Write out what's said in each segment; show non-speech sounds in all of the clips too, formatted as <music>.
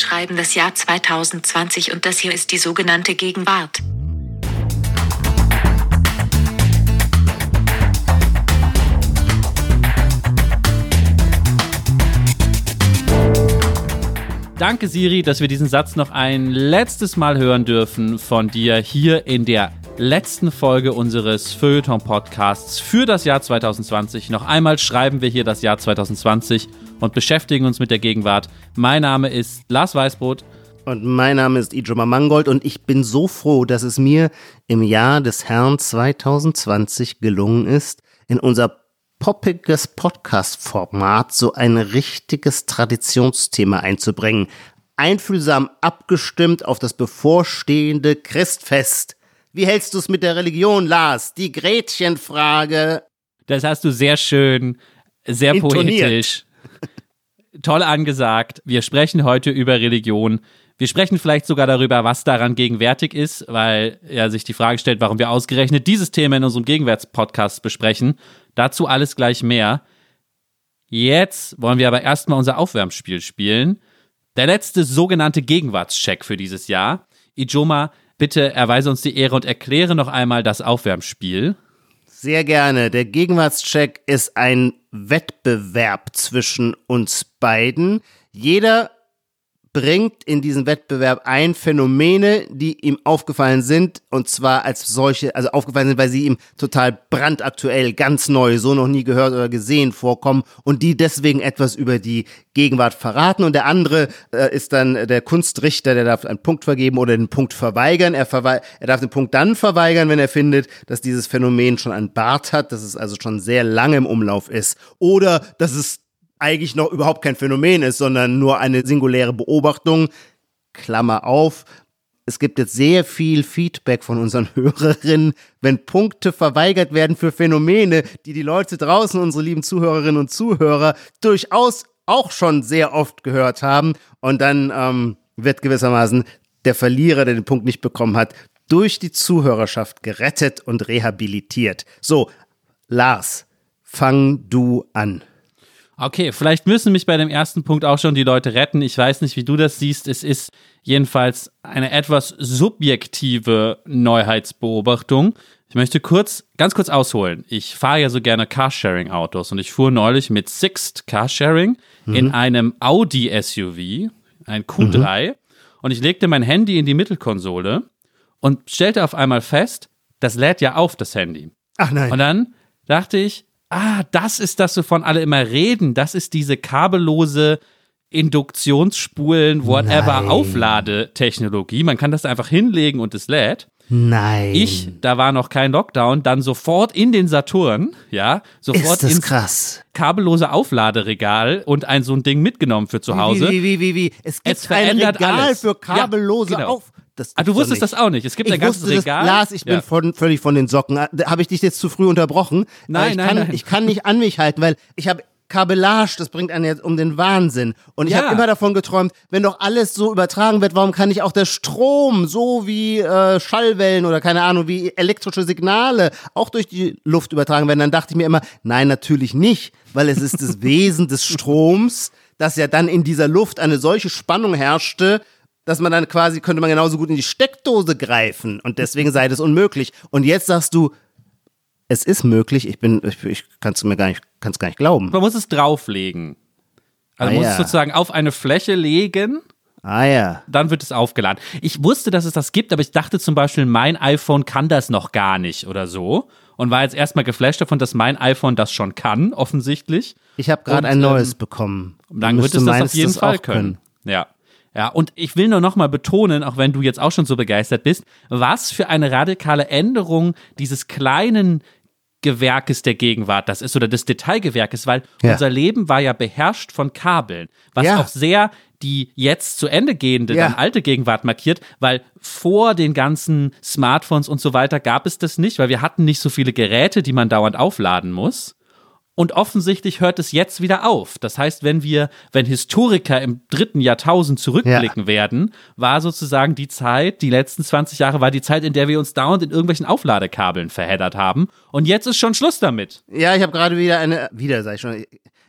schreiben das Jahr 2020 und das hier ist die sogenannte Gegenwart. Danke, Siri, dass wir diesen Satz noch ein letztes Mal hören dürfen von dir hier in der letzten Folge unseres Feuilleton-Podcasts für das Jahr 2020. Noch einmal schreiben wir hier das Jahr 2020 und beschäftigen uns mit der Gegenwart. Mein Name ist Lars Weißbrot. Und mein Name ist Ijoma Mangold und ich bin so froh, dass es mir im Jahr des Herrn 2020 gelungen ist, in unser poppiges Podcast-Format so ein richtiges Traditionsthema einzubringen. Einfühlsam abgestimmt auf das bevorstehende Christfest. Wie hältst du es mit der Religion, Lars? Die Gretchenfrage. Das hast du sehr schön, sehr Intoniert. poetisch. Toll angesagt. Wir sprechen heute über Religion. Wir sprechen vielleicht sogar darüber, was daran gegenwärtig ist, weil ja sich die Frage stellt, warum wir ausgerechnet dieses Thema in unserem Gegenwärtspodcast besprechen. Dazu alles gleich mehr. Jetzt wollen wir aber erstmal unser Aufwärmspiel spielen. Der letzte sogenannte Gegenwartscheck für dieses Jahr. Ijoma, bitte erweise uns die Ehre und erkläre noch einmal das Aufwärmspiel. Sehr gerne. Der Gegenwartscheck ist ein Wettbewerb zwischen uns beiden. Jeder bringt in diesen Wettbewerb ein Phänomene, die ihm aufgefallen sind und zwar als solche, also aufgefallen sind, weil sie ihm total brandaktuell, ganz neu, so noch nie gehört oder gesehen vorkommen und die deswegen etwas über die Gegenwart verraten und der andere äh, ist dann der Kunstrichter, der darf einen Punkt vergeben oder den Punkt verweigern. Er, verwe er darf den Punkt dann verweigern, wenn er findet, dass dieses Phänomen schon einen Bart hat, dass es also schon sehr lange im Umlauf ist oder dass es eigentlich noch überhaupt kein Phänomen ist, sondern nur eine singuläre Beobachtung. Klammer auf. Es gibt jetzt sehr viel Feedback von unseren <laughs> Hörerinnen, wenn Punkte verweigert werden für Phänomene, die die Leute draußen, unsere lieben Zuhörerinnen und Zuhörer, durchaus auch schon sehr oft gehört haben. Und dann ähm, wird gewissermaßen der Verlierer, der den Punkt nicht bekommen hat, durch die Zuhörerschaft gerettet und rehabilitiert. So, Lars, fang du an. Okay, vielleicht müssen mich bei dem ersten Punkt auch schon die Leute retten. Ich weiß nicht, wie du das siehst. Es ist jedenfalls eine etwas subjektive Neuheitsbeobachtung. Ich möchte kurz, ganz kurz ausholen. Ich fahre ja so gerne Carsharing-Autos und ich fuhr neulich mit Sixt Carsharing mhm. in einem Audi SUV, ein Q3, mhm. und ich legte mein Handy in die Mittelkonsole und stellte auf einmal fest, das lädt ja auf, das Handy. Ach nein. Und dann dachte ich, ah, das ist das, wovon alle immer reden. Das ist diese kabellose Induktionsspulen, whatever. Aufladetechnologie. Man kann das einfach hinlegen und es lädt. Nein. Ich, da war noch kein Lockdown, dann sofort in den Saturn, ja, sofort ins krass. kabellose Aufladeregal und ein so ein Ding mitgenommen für zu Hause. Wie, wie, wie, wie, Es gibt es ein Regal alles. für kabellose ja, genau. Auf das ah, du wusstest das auch nicht. Es gibt ich ein ganzes Regal. Das, Lars, ich bin ja. von, völlig von den Socken. Ah, habe ich dich jetzt zu früh unterbrochen? Nein, ich nein, kann, nein. Ich kann nicht an mich halten, weil ich habe Kabellage, das bringt einen jetzt um den Wahnsinn. Und ich ja. habe immer davon geträumt, wenn doch alles so übertragen wird, warum kann nicht auch der Strom, so wie äh, Schallwellen oder keine Ahnung, wie elektrische Signale auch durch die Luft übertragen werden? Dann dachte ich mir immer, nein, natürlich nicht, weil es ist das <laughs> Wesen des Stroms, dass ja dann in dieser Luft eine solche Spannung herrschte, dass man dann quasi, könnte man genauso gut in die Steckdose greifen und deswegen sei das unmöglich. Und jetzt sagst du, es ist möglich, ich bin, ich, ich kann es mir gar nicht, kann es gar nicht glauben. Man muss es drauflegen. Also ah, muss ja. es sozusagen auf eine Fläche legen. Ah ja. Dann wird es aufgeladen. Ich wusste, dass es das gibt, aber ich dachte zum Beispiel, mein iPhone kann das noch gar nicht oder so. Und war jetzt erstmal geflasht davon, dass mein iPhone das schon kann, offensichtlich. Ich habe gerade ein neues ähm, bekommen. Dann wird es das auf jeden Fall können. können. Ja. Ja, und ich will nur nochmal betonen, auch wenn du jetzt auch schon so begeistert bist, was für eine radikale Änderung dieses kleinen Gewerkes der Gegenwart das ist oder des Detailgewerkes, weil ja. unser Leben war ja beherrscht von Kabeln, was ja. auch sehr die jetzt zu Ende gehende, ja. dann alte Gegenwart markiert, weil vor den ganzen Smartphones und so weiter gab es das nicht, weil wir hatten nicht so viele Geräte, die man dauernd aufladen muss. Und offensichtlich hört es jetzt wieder auf. Das heißt, wenn wir, wenn Historiker im dritten Jahrtausend zurückblicken ja. werden, war sozusagen die Zeit, die letzten 20 Jahre war die Zeit, in der wir uns dauernd in irgendwelchen Aufladekabeln verheddert haben. Und jetzt ist schon Schluss damit. Ja, ich habe gerade wieder eine, wieder sag ich schon, in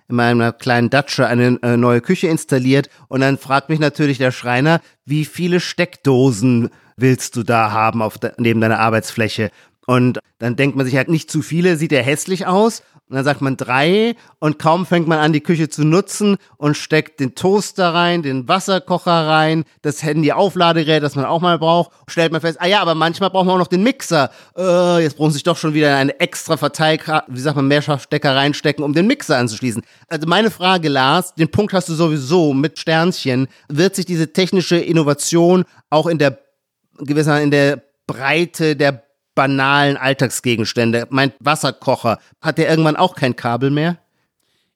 meiner kleinen Datsche eine äh, neue Küche installiert und dann fragt mich natürlich der Schreiner, wie viele Steckdosen willst du da haben auf de neben deiner Arbeitsfläche? Und dann denkt man sich halt nicht zu viele, sieht er hässlich aus. Und dann sagt man drei und kaum fängt man an, die Küche zu nutzen und steckt den Toaster rein, den Wasserkocher rein, das Handy-Aufladegerät, das man auch mal braucht, stellt man fest, ah ja, aber manchmal braucht man auch noch den Mixer. Äh, jetzt brauchen sich doch schon wieder eine extra Verteilkarte, wie sagt man, Mehrschaftsstecker reinstecken, um den Mixer anzuschließen. Also meine Frage, Lars, den Punkt hast du sowieso mit Sternchen, wird sich diese technische Innovation auch in der gewisser in der Breite der banalen Alltagsgegenstände. Mein Wasserkocher, hat der irgendwann auch kein Kabel mehr?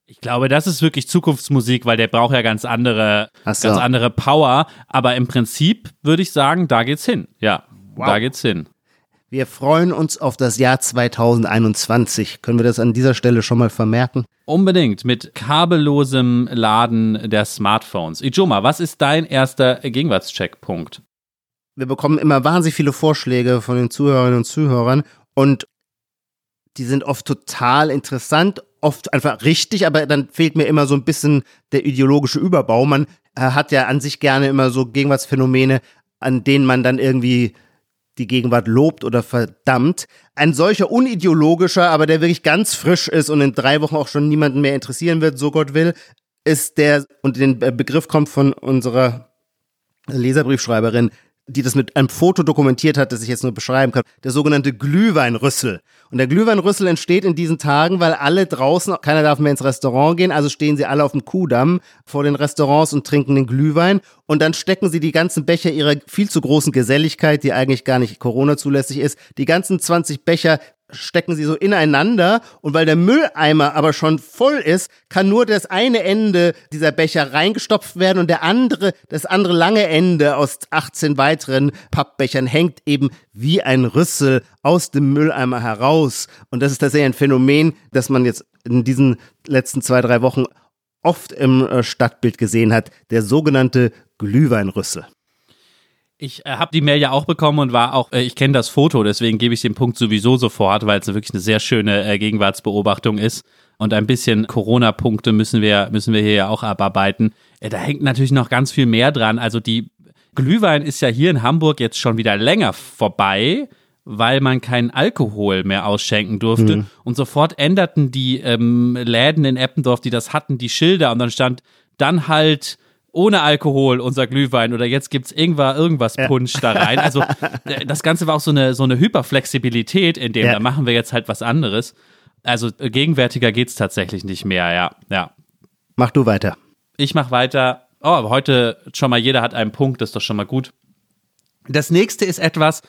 Ich glaube, das ist wirklich Zukunftsmusik, weil der braucht ja ganz andere, so. ganz andere Power. Aber im Prinzip würde ich sagen, da geht's hin. Ja, wow. da geht's hin. Wir freuen uns auf das Jahr 2021. Können wir das an dieser Stelle schon mal vermerken? Unbedingt mit kabellosem Laden der Smartphones. Ijoma, was ist dein erster Gegenwartscheckpunkt? Wir bekommen immer wahnsinnig viele Vorschläge von den Zuhörerinnen und Zuhörern und die sind oft total interessant, oft einfach richtig, aber dann fehlt mir immer so ein bisschen der ideologische Überbau. Man äh, hat ja an sich gerne immer so Gegenwartsphänomene, an denen man dann irgendwie die Gegenwart lobt oder verdammt. Ein solcher unideologischer, aber der wirklich ganz frisch ist und in drei Wochen auch schon niemanden mehr interessieren wird, so Gott will, ist der, und den Begriff kommt von unserer Leserbriefschreiberin die das mit einem Foto dokumentiert hat, das ich jetzt nur beschreiben kann, der sogenannte Glühweinrüssel. Und der Glühweinrüssel entsteht in diesen Tagen, weil alle draußen, keiner darf mehr ins Restaurant gehen, also stehen sie alle auf dem Kuhdamm vor den Restaurants und trinken den Glühwein. Und dann stecken sie die ganzen Becher ihrer viel zu großen Geselligkeit, die eigentlich gar nicht Corona zulässig ist, die ganzen 20 Becher stecken sie so ineinander und weil der Mülleimer aber schon voll ist, kann nur das eine Ende dieser Becher reingestopft werden und der andere, das andere lange Ende aus 18 weiteren Pappbechern hängt eben wie ein Rüssel aus dem Mülleimer heraus. Und das ist tatsächlich ein Phänomen, das man jetzt in diesen letzten zwei, drei Wochen oft im äh, Stadtbild gesehen hat, der sogenannte Glühweinrüssel. Ich äh, habe die Mail ja auch bekommen und war auch, äh, ich kenne das Foto, deswegen gebe ich den Punkt sowieso sofort, weil es wirklich eine sehr schöne äh, Gegenwartsbeobachtung ist. Und ein bisschen Corona-Punkte müssen wir, müssen wir hier ja auch abarbeiten. Äh, da hängt natürlich noch ganz viel mehr dran. Also die Glühwein ist ja hier in Hamburg jetzt schon wieder länger vorbei, weil man keinen Alkohol mehr ausschenken durfte. Mhm. Und sofort änderten die ähm, Läden in Eppendorf, die das hatten, die Schilder und dann stand dann halt ohne Alkohol unser Glühwein oder jetzt gibt's irgendwas, irgendwas Punsch ja. da rein. Also <laughs> äh, das Ganze war auch so eine, so eine Hyperflexibilität, in dem ja. da machen wir jetzt halt was anderes. Also äh, gegenwärtiger geht's tatsächlich nicht mehr, ja, ja. Mach du weiter. Ich mach weiter. Oh, aber heute schon mal jeder hat einen Punkt, das ist doch schon mal gut. Das nächste ist etwas,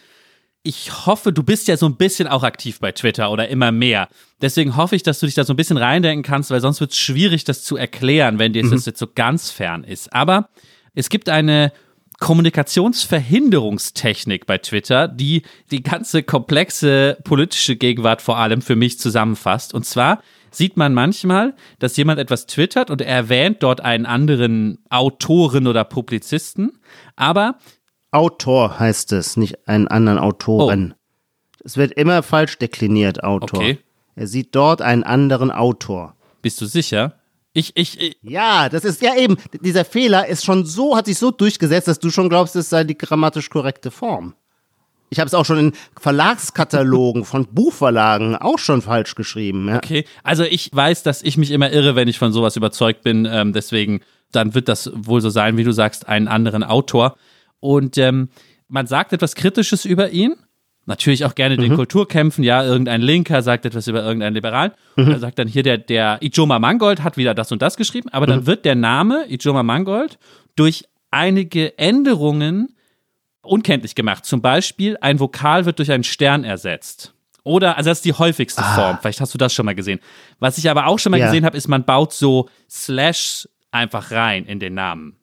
ich hoffe, du bist ja so ein bisschen auch aktiv bei Twitter oder immer mehr. Deswegen hoffe ich, dass du dich da so ein bisschen reindenken kannst, weil sonst wird es schwierig, das zu erklären, wenn dir mhm. das jetzt so ganz fern ist. Aber es gibt eine Kommunikationsverhinderungstechnik bei Twitter, die die ganze komplexe politische Gegenwart vor allem für mich zusammenfasst. Und zwar sieht man manchmal, dass jemand etwas twittert und er erwähnt dort einen anderen Autoren oder Publizisten, aber Autor heißt es, nicht einen anderen Autoren. Oh. Es wird immer falsch dekliniert, Autor. Okay. Er sieht dort einen anderen Autor. Bist du sicher? Ich, ich, ich, Ja, das ist ja eben, dieser Fehler ist schon so, hat sich so durchgesetzt, dass du schon glaubst, es sei die grammatisch korrekte Form. Ich habe es auch schon in Verlagskatalogen von Buchverlagen auch schon falsch geschrieben. Ja. Okay, also ich weiß, dass ich mich immer irre, wenn ich von sowas überzeugt bin. Ähm, deswegen, dann wird das wohl so sein, wie du sagst, einen anderen Autor. Und ähm, man sagt etwas Kritisches über ihn. Natürlich auch gerne mhm. den Kulturkämpfen, ja, irgendein Linker sagt etwas über irgendeinen Liberalen. Mhm. Er sagt dann hier, der, der Ijoma Mangold hat wieder das und das geschrieben, aber mhm. dann wird der Name Ijoma Mangold durch einige Änderungen unkenntlich gemacht. Zum Beispiel, ein Vokal wird durch einen Stern ersetzt. Oder, also das ist die häufigste ah. Form. Vielleicht hast du das schon mal gesehen. Was ich aber auch schon mal ja. gesehen habe, ist, man baut so Slash einfach rein in den Namen.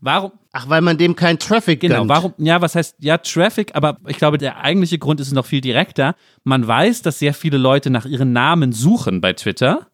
Warum? Ach, weil man dem kein Traffic Genau, gönnt. warum? Ja, was heißt, ja, Traffic, aber ich glaube, der eigentliche Grund ist noch viel direkter. Man weiß, dass sehr viele Leute nach ihren Namen suchen bei Twitter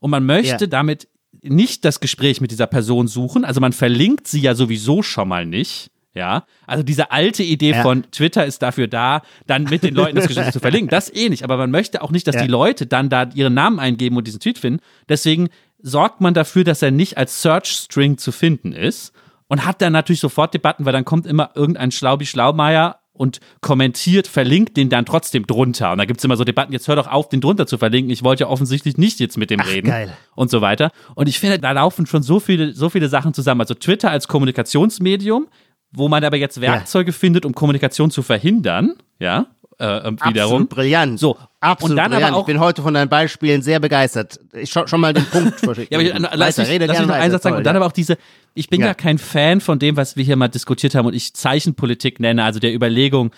und man möchte ja. damit nicht das Gespräch mit dieser Person suchen. Also man verlinkt sie ja sowieso schon mal nicht. Ja, also diese alte Idee ja. von Twitter ist dafür da, dann mit den Leuten das Gespräch zu verlinken. Das eh nicht. Aber man möchte auch nicht, dass ja. die Leute dann da ihren Namen eingeben und diesen Tweet finden. Deswegen sorgt man dafür, dass er nicht als Search String zu finden ist und hat dann natürlich sofort Debatten, weil dann kommt immer irgendein Schlaubi Schlaumeier und kommentiert, verlinkt den dann trotzdem drunter. Und da gibt es immer so Debatten, jetzt hör doch auf, den drunter zu verlinken. Ich wollte ja offensichtlich nicht jetzt mit dem Ach, reden. Geil. Und so weiter. Und ich finde, da laufen schon so viele, so viele Sachen zusammen. Also Twitter als Kommunikationsmedium, wo man aber jetzt Werkzeuge ja. findet, um Kommunikation zu verhindern, ja, äh, wiederum. Absolut brillant. So. Absolut und dann brillant. Aber auch, ich bin heute von deinen Beispielen sehr begeistert. Ich schon, schon mal den Punkt <laughs> verschickt. ja, aber ich, lass, ich, rede lass noch einen Satz sagen. Toll, und dann ja. aber auch diese, ich bin ja. ja kein Fan von dem, was wir hier mal diskutiert haben und ich Zeichenpolitik nenne, also der Überlegung,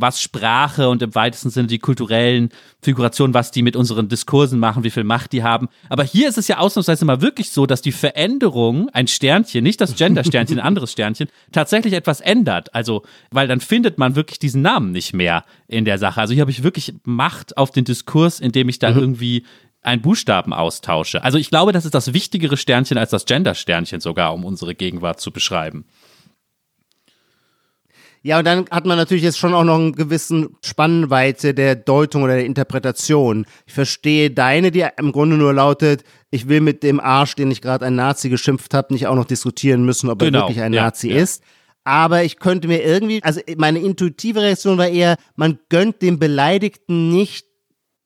was Sprache und im weitesten Sinne die kulturellen Figurationen, was die mit unseren Diskursen machen, wie viel Macht die haben. Aber hier ist es ja ausnahmsweise mal wirklich so, dass die Veränderung, ein Sternchen, nicht das Gender-Sternchen, ein anderes Sternchen, tatsächlich etwas ändert. Also, weil dann findet man wirklich diesen Namen nicht mehr in der Sache. Also hier habe ich wirklich Macht auf den Diskurs, indem ich da mhm. irgendwie einen Buchstaben austausche. Also ich glaube, das ist das wichtigere Sternchen als das Gender-Sternchen sogar, um unsere Gegenwart zu beschreiben. Ja, und dann hat man natürlich jetzt schon auch noch einen gewissen Spannweite der Deutung oder der Interpretation. Ich verstehe deine, die im Grunde nur lautet, ich will mit dem Arsch, den ich gerade ein Nazi geschimpft habe, nicht auch noch diskutieren müssen, ob genau. er wirklich ein ja, Nazi ja. ist. Aber ich könnte mir irgendwie, also meine intuitive Reaktion war eher, man gönnt dem Beleidigten nicht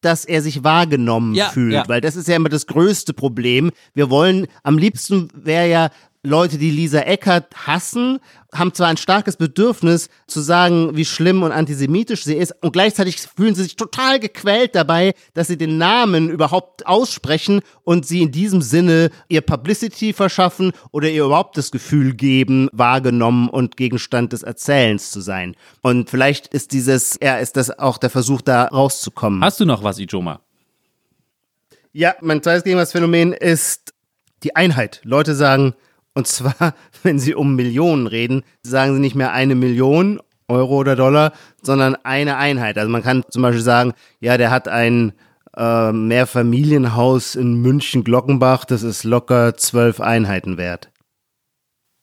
dass er sich wahrgenommen ja, fühlt, ja. weil das ist ja immer das größte Problem. Wir wollen, am liebsten wäre ja, Leute, die Lisa Eckert hassen, haben zwar ein starkes Bedürfnis zu sagen, wie schlimm und antisemitisch sie ist, und gleichzeitig fühlen sie sich total gequält dabei, dass sie den Namen überhaupt aussprechen und sie in diesem Sinne ihr Publicity verschaffen oder ihr überhaupt das Gefühl geben, wahrgenommen und Gegenstand des Erzählens zu sein. Und vielleicht ist dieses, ja, ist das auch der Versuch, da rauszukommen. Hast du noch was, Ijoma? Ja, mein zweites Gegenwartsphänomen ist die Einheit. Leute sagen, und zwar, <laughs> wenn sie um Millionen reden, sagen sie nicht mehr eine Million Euro oder Dollar, sondern eine Einheit. Also man kann zum Beispiel sagen, ja, der hat ein äh, Mehrfamilienhaus in München-Glockenbach, das ist locker zwölf Einheiten wert.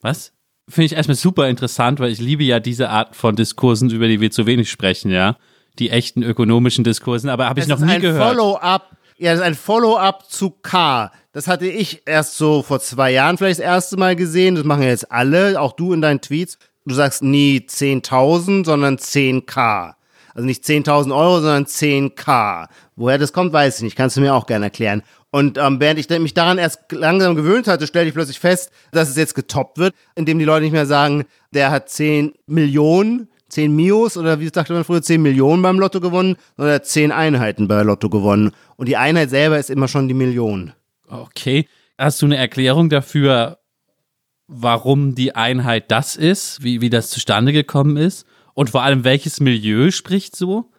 Was? Finde ich erstmal super interessant, weil ich liebe ja diese Art von Diskursen, über die wir zu wenig sprechen, ja. Die echten ökonomischen Diskursen, aber habe ich noch nie ein gehört. Follow-up ja, das ist ein Follow-up zu K. Das hatte ich erst so vor zwei Jahren vielleicht das erste Mal gesehen. Das machen ja jetzt alle, auch du in deinen Tweets. Du sagst nie 10.000, sondern 10k. Also nicht 10.000 Euro, sondern 10k. Woher das kommt, weiß ich nicht. Kannst du mir auch gerne erklären. Und ähm, während ich mich daran erst langsam gewöhnt hatte, stellte ich plötzlich fest, dass es jetzt getoppt wird, indem die Leute nicht mehr sagen, der hat 10 Millionen, 10 Mios oder wie sagte man früher, 10 Millionen beim Lotto gewonnen, sondern er hat 10 Einheiten bei Lotto gewonnen. Und die Einheit selber ist immer schon die Million. Okay. Hast du eine Erklärung dafür, warum die Einheit das ist, wie, wie das zustande gekommen ist? Und vor allem, welches Milieu spricht so?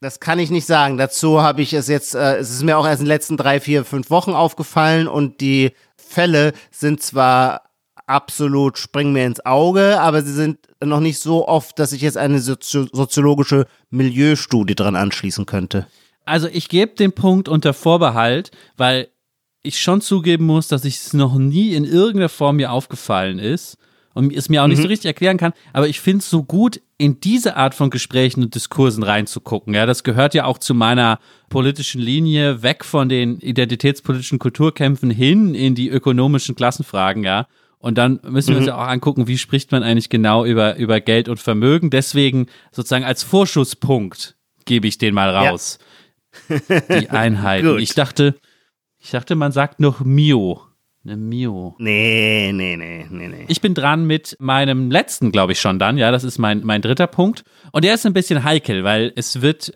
Das kann ich nicht sagen. Dazu habe ich es jetzt, äh, es ist mir auch erst in den letzten drei, vier, fünf Wochen aufgefallen und die Fälle sind zwar absolut springen mir ins Auge, aber sie sind noch nicht so oft, dass ich jetzt eine Sozi soziologische Milieustudie dran anschließen könnte. Also ich gebe den Punkt unter Vorbehalt, weil ich schon zugeben muss, dass ich es noch nie in irgendeiner Form mir aufgefallen ist und es mir auch nicht mhm. so richtig erklären kann, aber ich finde es so gut, in diese Art von Gesprächen und Diskursen reinzugucken. Ja, das gehört ja auch zu meiner politischen Linie, weg von den identitätspolitischen Kulturkämpfen hin in die ökonomischen Klassenfragen, ja. Und dann müssen wir uns mhm. ja auch angucken, wie spricht man eigentlich genau über, über Geld und Vermögen. Deswegen sozusagen als Vorschusspunkt gebe ich den mal raus. Ja. <laughs> Die Einheiten. ich dachte, ich dachte, man sagt noch Mio. Eine Mio. Nee, nee, nee, nee, nee. Ich bin dran mit meinem letzten, glaube ich, schon dann. Ja, das ist mein, mein dritter Punkt. Und der ist ein bisschen heikel, weil es wird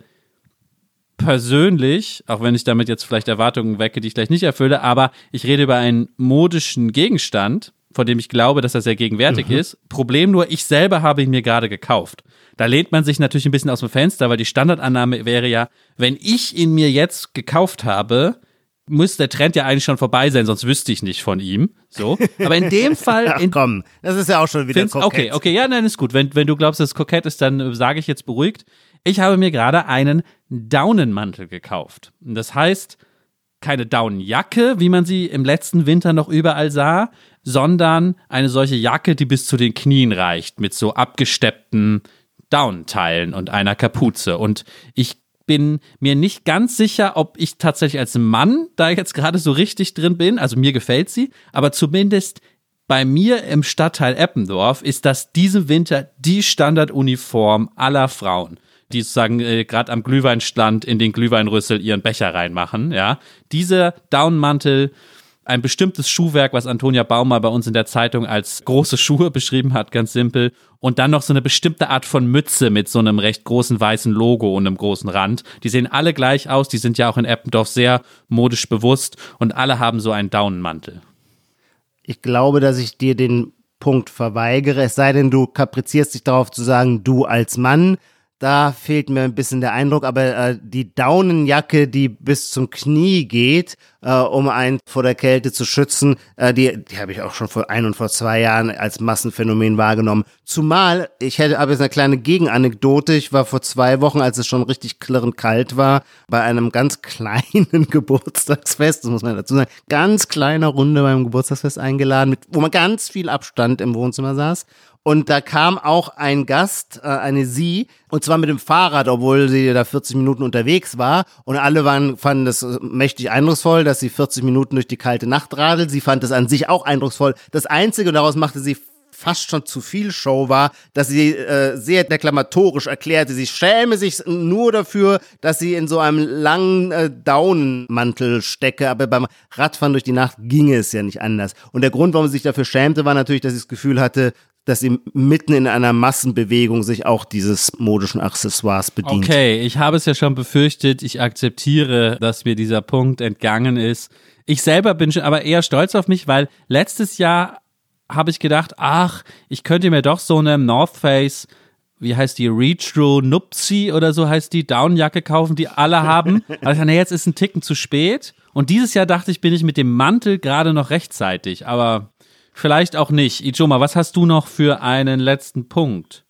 persönlich, auch wenn ich damit jetzt vielleicht Erwartungen wecke, die ich gleich nicht erfülle, aber ich rede über einen modischen Gegenstand, von dem ich glaube, dass er sehr gegenwärtig mhm. ist. Problem nur, ich selber habe ihn mir gerade gekauft. Da lehnt man sich natürlich ein bisschen aus dem Fenster, weil die Standardannahme wäre ja, wenn ich ihn mir jetzt gekauft habe, muss der Trend ja eigentlich schon vorbei sein, sonst wüsste ich nicht von ihm. So. Aber in dem <laughs> Fall. Ach, komm, das ist ja auch schon wieder kokett. Okay, okay, ja, nein, ist gut. Wenn, wenn du glaubst, dass es kokett ist, dann äh, sage ich jetzt beruhigt. Ich habe mir gerade einen Daunenmantel gekauft. Das heißt, keine Daunenjacke, wie man sie im letzten Winter noch überall sah, sondern eine solche Jacke, die bis zu den Knien reicht, mit so abgesteppten Daunenteilen und einer Kapuze. Und ich bin mir nicht ganz sicher, ob ich tatsächlich als Mann da jetzt gerade so richtig drin bin. Also mir gefällt sie, aber zumindest bei mir im Stadtteil Eppendorf ist das diesen Winter die Standarduniform aller Frauen die sozusagen äh, gerade am Glühweinstand in den Glühweinrüssel ihren Becher reinmachen. Ja, dieser Downmantel, ein bestimmtes Schuhwerk, was Antonia Baumer bei uns in der Zeitung als große Schuhe beschrieben hat, ganz simpel. Und dann noch so eine bestimmte Art von Mütze mit so einem recht großen weißen Logo und einem großen Rand. Die sehen alle gleich aus, die sind ja auch in Eppendorf sehr modisch bewusst und alle haben so einen Daunenmantel. Ich glaube, dass ich dir den Punkt verweigere, es sei denn, du kaprizierst dich darauf zu sagen, du als Mann da fehlt mir ein bisschen der Eindruck, aber äh, die Daunenjacke, die bis zum Knie geht, äh, um einen vor der Kälte zu schützen, äh, die, die habe ich auch schon vor ein und vor zwei Jahren als Massenphänomen wahrgenommen. Zumal, ich hätte aber jetzt eine kleine Gegenanekdote. Ich war vor zwei Wochen, als es schon richtig klirrend kalt war, bei einem ganz <laughs> kleinen Geburtstagsfest, das muss man dazu sagen, ganz kleiner Runde beim Geburtstagsfest eingeladen, mit, wo man ganz viel Abstand im Wohnzimmer saß. Und da kam auch ein Gast, äh, eine Sie, und zwar mit dem Fahrrad, obwohl sie da 40 Minuten unterwegs war. Und alle waren, fanden das mächtig eindrucksvoll, dass sie 40 Minuten durch die kalte Nacht radelt. Sie fand es an sich auch eindrucksvoll. Das Einzige, und daraus machte sie fast schon zu viel Show war, dass sie äh, sehr deklamatorisch erklärte, sie schäme sich nur dafür, dass sie in so einem langen äh, Daunenmantel stecke, aber beim Radfahren durch die Nacht ginge es ja nicht anders. Und der Grund, warum sie sich dafür schämte, war natürlich, dass sie das Gefühl hatte, dass sie mitten in einer Massenbewegung sich auch dieses modischen Accessoires bedient. Okay, ich habe es ja schon befürchtet. Ich akzeptiere, dass mir dieser Punkt entgangen ist. Ich selber bin schon aber eher stolz auf mich, weil letztes Jahr habe ich gedacht, ach, ich könnte mir doch so eine North Face wie heißt die, Retro Nupsi oder so heißt die, Downjacke kaufen, die alle haben. <laughs> Also, nee, jetzt ist ein Ticken zu spät. Und dieses Jahr dachte ich, bin ich mit dem Mantel gerade noch rechtzeitig. Aber vielleicht auch nicht. Ijoma, was hast du noch für einen letzten Punkt?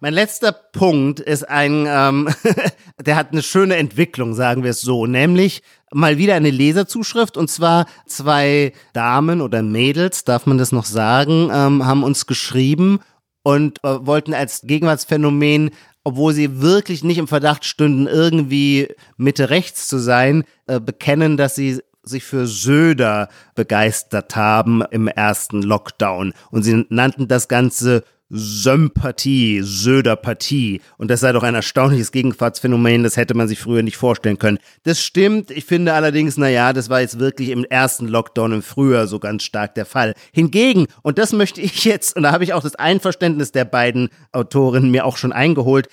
Mein letzter Punkt ist ein, ähm, <laughs> der hat eine schöne Entwicklung, sagen wir es so, nämlich mal wieder eine Leserzuschrift und zwar zwei Damen oder Mädels, darf man das noch sagen, ähm, haben uns geschrieben und äh, wollten als Gegenwartsphänomen obwohl sie wirklich nicht im Verdacht stünden, irgendwie Mitte rechts zu sein, äh, bekennen, dass sie sich für Söder begeistert haben im ersten Lockdown. Und sie nannten das Ganze Sympathie, Söderpathie. Und das sei doch ein erstaunliches Gegenwartsphänomen, das hätte man sich früher nicht vorstellen können. Das stimmt. Ich finde allerdings, naja, das war jetzt wirklich im ersten Lockdown im Frühjahr so ganz stark der Fall. Hingegen, und das möchte ich jetzt, und da habe ich auch das Einverständnis der beiden Autorinnen mir auch schon eingeholt,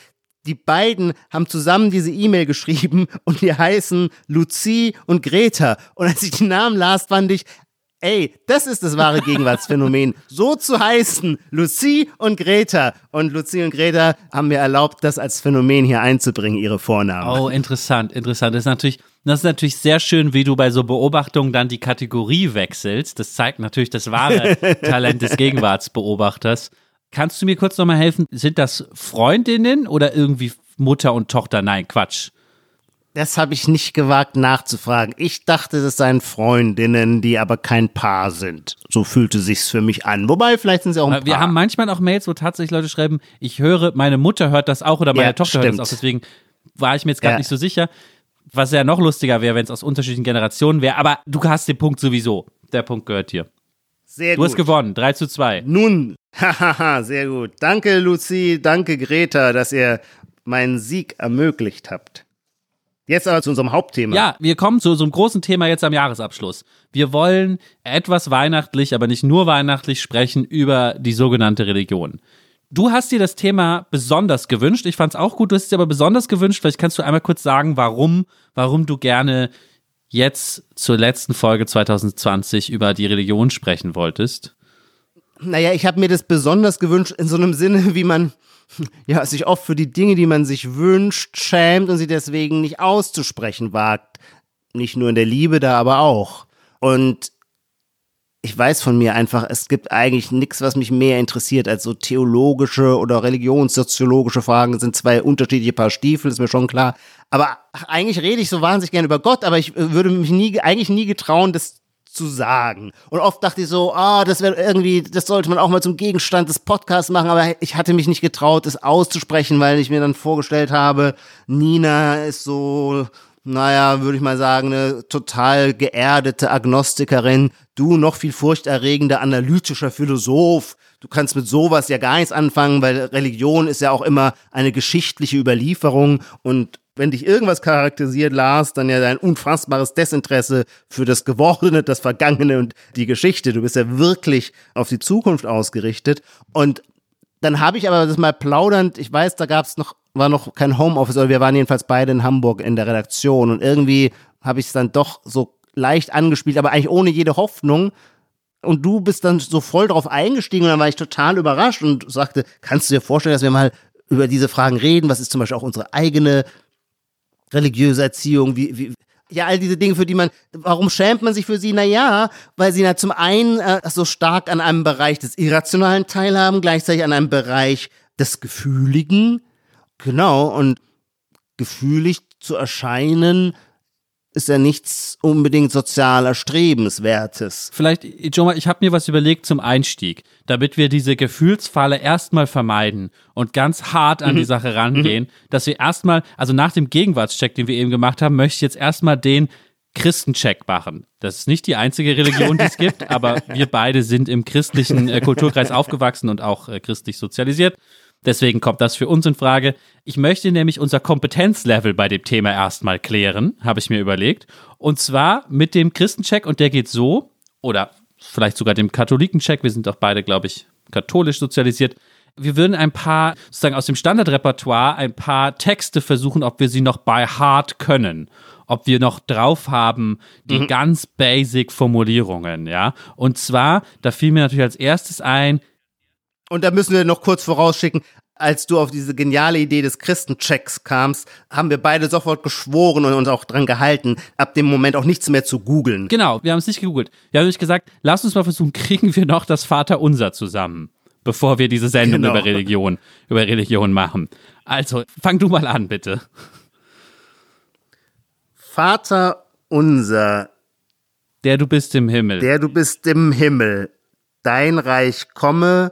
die beiden haben zusammen diese E-Mail geschrieben <laughs> und die heißen Lucie und Greta. Und als ich die Namen las, fand ich, ey, das ist das wahre Gegenwartsphänomen. <laughs> So zu heißen, Lucie und Greta. Und Lucie und Greta haben mir erlaubt, das als Phänomen hier einzubringen, ihre Vornamen. Oh, interessant, interessant. Das ist natürlich, das ist natürlich sehr schön, wie du bei so Beobachtungen dann die Kategorie wechselst. Das zeigt natürlich das wahre <laughs> Talent des Gegenwartsbeobachters. Kannst du mir kurz nochmal helfen? Sind das Freundinnen oder irgendwie Mutter und Tochter? Nein, Quatsch. Das habe ich nicht gewagt nachzufragen. Ich dachte, das seien Freundinnen, die aber kein Paar sind. So fühlte sich's für mich an. Wobei, vielleicht sind sie auch ein Paar. Wir haben manchmal auch Mails, wo tatsächlich Leute schreiben, ich höre, meine Mutter hört das auch oder meine ja, Tochter stimmt. hört das auch. Deswegen war ich mir jetzt gerade ja. nicht so sicher. Was ja noch lustiger wäre, wenn es aus unterschiedlichen Generationen wäre. Aber du hast den Punkt sowieso. Der Punkt gehört dir. Sehr du gut. Du hast gewonnen, 3 zu 2. Nun, <laughs> hahaha, sehr gut. Danke, Lucy, danke, Greta, dass ihr meinen Sieg ermöglicht habt. Jetzt aber zu unserem Hauptthema. Ja, wir kommen zu unserem großen Thema jetzt am Jahresabschluss. Wir wollen etwas weihnachtlich, aber nicht nur weihnachtlich sprechen über die sogenannte Religion. Du hast dir das Thema besonders gewünscht. Ich fand es auch gut. Du hast es dir aber besonders gewünscht. Vielleicht kannst du einmal kurz sagen, warum, warum du gerne jetzt zur letzten Folge 2020 über die Religion sprechen wolltest? Naja, ich habe mir das besonders gewünscht in so einem Sinne, wie man <laughs> ja, sich oft für die Dinge, die man sich wünscht, schämt und sie deswegen nicht auszusprechen wagt. Nicht nur in der Liebe, da aber auch. Und ich weiß von mir einfach, es gibt eigentlich nichts, was mich mehr interessiert als so theologische oder religionssoziologische Fragen. Das sind zwei unterschiedliche Paar Stiefel, ist mir schon klar. Aber eigentlich rede ich so wahnsinnig gerne über Gott, aber ich würde mich nie, eigentlich nie getrauen, das zu sagen. Und oft dachte ich so, ah, das wäre irgendwie, das sollte man auch mal zum Gegenstand des Podcasts machen, aber ich hatte mich nicht getraut, es auszusprechen, weil ich mir dann vorgestellt habe, Nina ist so, naja, würde ich mal sagen, eine total geerdete Agnostikerin, du noch viel furchterregender analytischer Philosoph. Du kannst mit sowas ja gar nichts anfangen, weil Religion ist ja auch immer eine geschichtliche Überlieferung und wenn dich irgendwas charakterisiert, Lars, dann ja dein unfassbares Desinteresse für das Gewordene, das Vergangene und die Geschichte. Du bist ja wirklich auf die Zukunft ausgerichtet. Und dann habe ich aber das mal plaudernd, ich weiß, da gab es noch, war noch kein Homeoffice, aber wir waren jedenfalls beide in Hamburg in der Redaktion und irgendwie habe ich es dann doch so leicht angespielt, aber eigentlich ohne jede Hoffnung. Und du bist dann so voll drauf eingestiegen und dann war ich total überrascht und sagte, kannst du dir vorstellen, dass wir mal über diese Fragen reden? Was ist zum Beispiel auch unsere eigene religiöse Erziehung, wie, wie, ja, all diese Dinge, für die man, warum schämt man sich für sie? Naja, weil sie na, zum einen äh, so stark an einem Bereich des Irrationalen teilhaben, gleichzeitig an einem Bereich des Gefühligen. Genau, und gefühlig zu erscheinen, ist ja nichts unbedingt sozial Erstrebenswertes. Vielleicht, Joma, ich habe mir was überlegt zum Einstieg, damit wir diese Gefühlsfalle erstmal vermeiden und ganz hart an mhm. die Sache rangehen, mhm. dass wir erstmal, also nach dem Gegenwartscheck, den wir eben gemacht haben, möchte ich jetzt erstmal den Christencheck machen. Das ist nicht die einzige Religion, die es <laughs> gibt, aber wir beide sind im christlichen äh, Kulturkreis aufgewachsen und auch äh, christlich sozialisiert. Deswegen kommt das für uns in Frage. Ich möchte nämlich unser Kompetenzlevel bei dem Thema erstmal klären, habe ich mir überlegt. Und zwar mit dem Christencheck und der geht so, oder vielleicht sogar dem Katholikencheck, wir sind doch beide, glaube ich, katholisch sozialisiert. Wir würden ein paar, sozusagen aus dem Standardrepertoire, ein paar Texte versuchen, ob wir sie noch bei Heart können ob wir noch drauf haben die mhm. ganz basic Formulierungen, ja. Und zwar, da fiel mir natürlich als erstes ein, und da müssen wir noch kurz vorausschicken, als du auf diese geniale Idee des Christenchecks kamst, haben wir beide sofort geschworen und uns auch dran gehalten, ab dem Moment auch nichts mehr zu googeln. Genau, wir haben es nicht gegoogelt. Wir haben nämlich gesagt, lass uns mal versuchen, <laughs> kriegen wir noch das Vaterunser zusammen, bevor wir diese Sendung genau. über Religion, über Religion machen. Also, fang du mal an, bitte. Vater unser, der du bist im Himmel. Der du bist im Himmel. Dein Reich komme,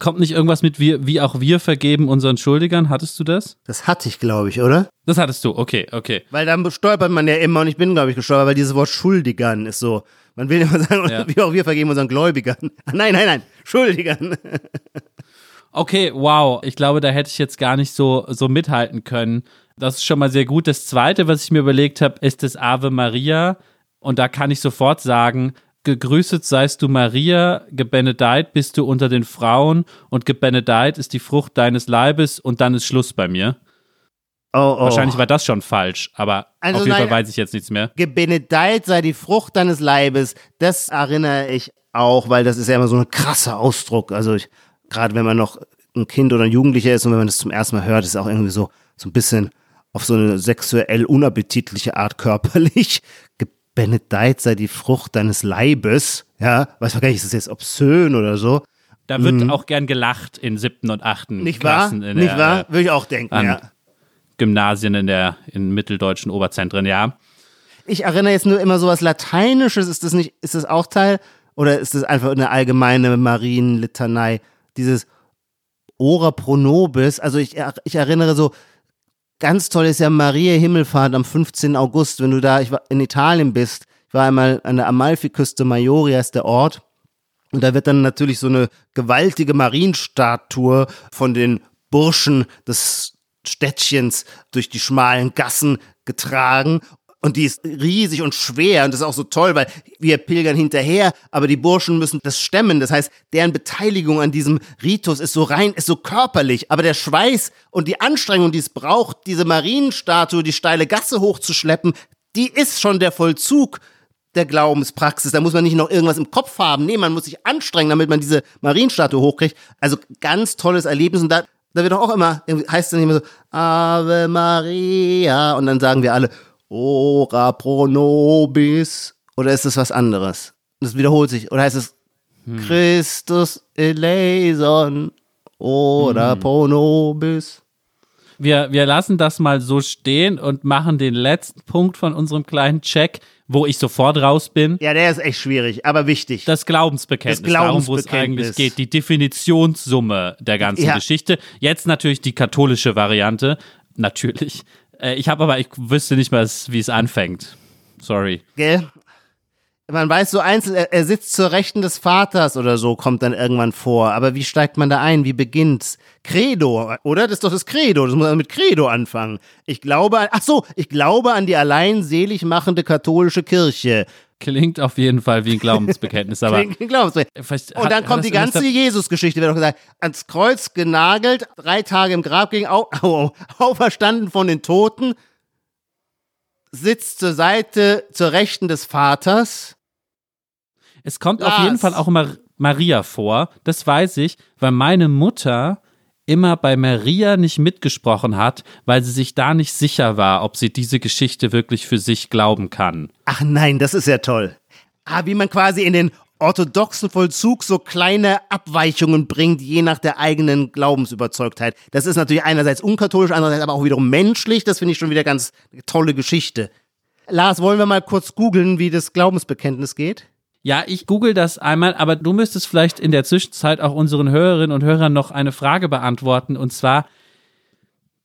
Kommt nicht irgendwas mit wir, wie auch wir vergeben unseren Schuldigern? Hattest du das? Das hatte ich, glaube ich, oder? Das hattest du, okay, okay. Weil dann stolpert man ja immer, und ich bin, glaube ich, gestolpert, weil dieses Wort Schuldigern ist so. Man will immer sagen, ja. <laughs> wie auch wir vergeben unseren Gläubigern. <laughs> Nein, nein, nein, Schuldigern. <laughs> Okay, wow. Ich glaube, da hätte ich jetzt gar nicht so, so mithalten können. Das ist schon mal sehr gut. Das zweite, was ich mir überlegt habe, ist das Ave Maria. Und da kann ich sofort sagen, Gegrüßet seist du Maria, gebenedeit bist du unter den Frauen und gebenedeit ist die Frucht deines Leibes und dann ist Schluss bei mir. Oh, oh. Wahrscheinlich war das schon falsch, aber also auf jeden nein, Fall weiß ich jetzt nichts mehr. Gebenedeit sei die Frucht deines Leibes, das erinnere ich auch, weil das ist ja immer so ein krasser Ausdruck. Also gerade wenn man noch ein Kind oder ein Jugendlicher ist und wenn man das zum ersten Mal hört, ist es auch irgendwie so, so ein bisschen auf so eine sexuell unappetitliche Art körperlich <laughs> benedeit sei die Frucht deines Leibes. Ja, weiß man gar nicht, ist das jetzt obszön oder so? Da wird mhm. auch gern gelacht in siebten und achten Nicht Klassen. Wahr? Nicht der, wahr? Würde ich auch denken, ja. Gymnasien in der, in mitteldeutschen Oberzentren, ja. Ich erinnere jetzt nur immer so was Lateinisches. Ist das nicht, ist das auch Teil? Oder ist das einfach eine allgemeine Marienlitanei? Dieses Ora pro nobis. Also ich, ich erinnere so, Ganz toll ist ja Maria Himmelfahrt am 15. August, wenn du da in Italien bist. Ich war einmal an der Amalfiküste, Maioria ist der Ort. Und da wird dann natürlich so eine gewaltige Marienstatue von den Burschen des Städtchens durch die schmalen Gassen getragen. Und die ist riesig und schwer und das ist auch so toll, weil wir pilgern hinterher, aber die Burschen müssen das stemmen. Das heißt, deren Beteiligung an diesem Ritus ist so rein, ist so körperlich, aber der Schweiß und die Anstrengung, die es braucht, diese Marienstatue die steile Gasse hochzuschleppen, die ist schon der Vollzug der Glaubenspraxis. Da muss man nicht noch irgendwas im Kopf haben. Nee, man muss sich anstrengen, damit man diese Marienstatue hochkriegt. Also ganz tolles Erlebnis. Und da, da wird auch immer, heißt es dann immer so, Ave Maria. Und dann sagen wir alle, Ora pro nobis. Oder ist das was anderes? Das wiederholt sich. Oder heißt es hm. Christus eleison oder hm. pro nobis? Wir, wir lassen das mal so stehen und machen den letzten Punkt von unserem kleinen Check, wo ich sofort raus bin. Ja, der ist echt schwierig, aber wichtig. Das Glaubensbekenntnis, das Glaubensbekenntnis. darum, wo es eigentlich geht. Die Definitionssumme der ganzen ja. Geschichte. Jetzt natürlich die katholische Variante. Natürlich. Äh, ich habe aber, ich wüsste nicht mal, wie es anfängt. Sorry. Gell? Man weiß so einzeln, er, er, sitzt zur Rechten des Vaters oder so, kommt dann irgendwann vor. Aber wie steigt man da ein? Wie beginnt's? Credo, oder? Das ist doch das Credo. Das muss man mit Credo anfangen. Ich glaube an, ach so, ich glaube an die allein selig machende katholische Kirche. Klingt auf jeden Fall wie ein Glaubensbekenntnis, <laughs> aber. Klingt ein Glaubensbekenntnis. Und dann kommt die ganze Jesus-Geschichte, wird doch gesagt. Ans Kreuz genagelt, drei Tage im Grab ging, <laughs> au, au, auferstanden von den Toten sitzt zur Seite, zur Rechten des Vaters. Es kommt Lars. auf jeden Fall auch immer Maria vor. Das weiß ich, weil meine Mutter immer bei Maria nicht mitgesprochen hat, weil sie sich da nicht sicher war, ob sie diese Geschichte wirklich für sich glauben kann. Ach nein, das ist ja toll. Ah, wie man quasi in den orthodoxen Vollzug so kleine Abweichungen bringt, je nach der eigenen Glaubensüberzeugtheit. Das ist natürlich einerseits unkatholisch, andererseits aber auch wiederum menschlich. Das finde ich schon wieder ganz tolle Geschichte. Lars, wollen wir mal kurz googeln, wie das Glaubensbekenntnis geht? Ja, ich google das einmal, aber du müsstest vielleicht in der Zwischenzeit auch unseren Hörerinnen und Hörern noch eine Frage beantworten. Und zwar,